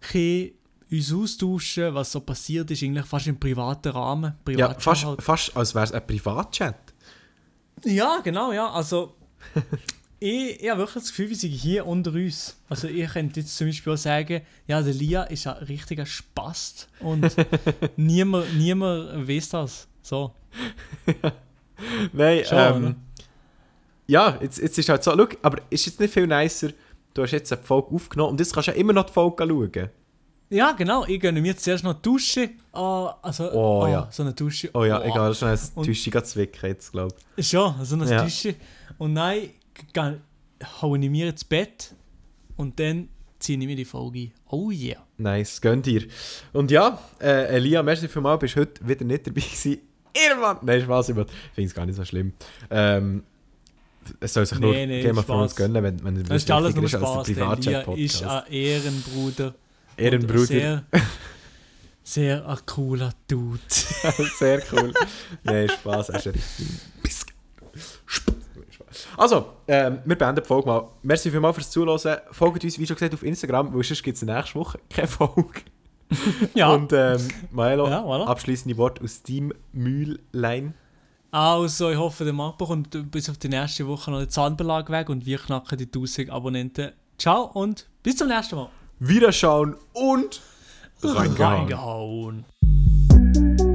bisschen, uns austauschen, was so passiert ist, eigentlich fast im privaten Rahmen. ja Privatchat fast, halt. fast als wäre es ein Privatchat. Ja, genau, ja. Also, <laughs> ich, ich habe wirklich das Gefühl, wir sind hier unter uns. Also, ich könnte jetzt zum Beispiel auch sagen, ja, der Lia ist ein richtiger Spast und <laughs> niemand, niemand weiß das. So. <laughs> Nein, Schon, ähm, ja, jetzt, jetzt ist halt so, schau, aber ist jetzt nicht viel nicer, du hast jetzt eine Folge aufgenommen und jetzt kannst du ja immer noch die Folge schauen. Ja, genau. Ich gönne mir zuerst noch Dusche. Ah, also, Oh, ah, ja. so eine Dusche. Oh ja, Oh. egal, schnell ein Und- Täuschung zwicken jetzt, glaube ich. Schon, so eine Ja. Dusche. Und ga- haue ich mir ins Bett und dann ziehe ich mir die Folge ein. Oh yeah. Nice, gönn dir. Und ja, äh, Elia, merci für mal, bist heute wieder nicht dabei gewesen. Irrmann! Nein, Spaß, ich finde es gar nicht so schlimm. Ähm, es soll sich nur Nee, nee, Game of Thrones gönnen, wenn, wenn Das ist alles nur Spaß. als Der Lia ist Privatchat-Podcast. ein Ehrenbruder. Ehrenbruder. Sehr, sehr ein cooler Dude. <laughs> Sehr cool. Nein, Spaß, richtig. Also, ähm, wir beenden die Folge mal. Merci vielmals fürs Zuhören. Folgt uns, wie schon gesagt, auf Instagram, weil sonst gibt es nächste Woche keine Folge. <laughs> ja. Und ähm, Milo, Ja, voilà. abschließende Wort aus deinem Mühllein. Also, ich hoffe, der Marc bekommt bis auf die nächste Woche noch den Zahnbelag weg und wir knacken die 1000 Abonnenten. Ciao und bis zum nächsten Mal. Wiederschauen und reingehauen. Reingehauen.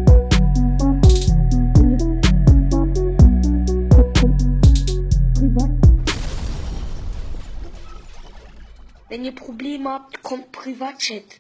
Wenn ihr Probleme habt, kommt Privatchat.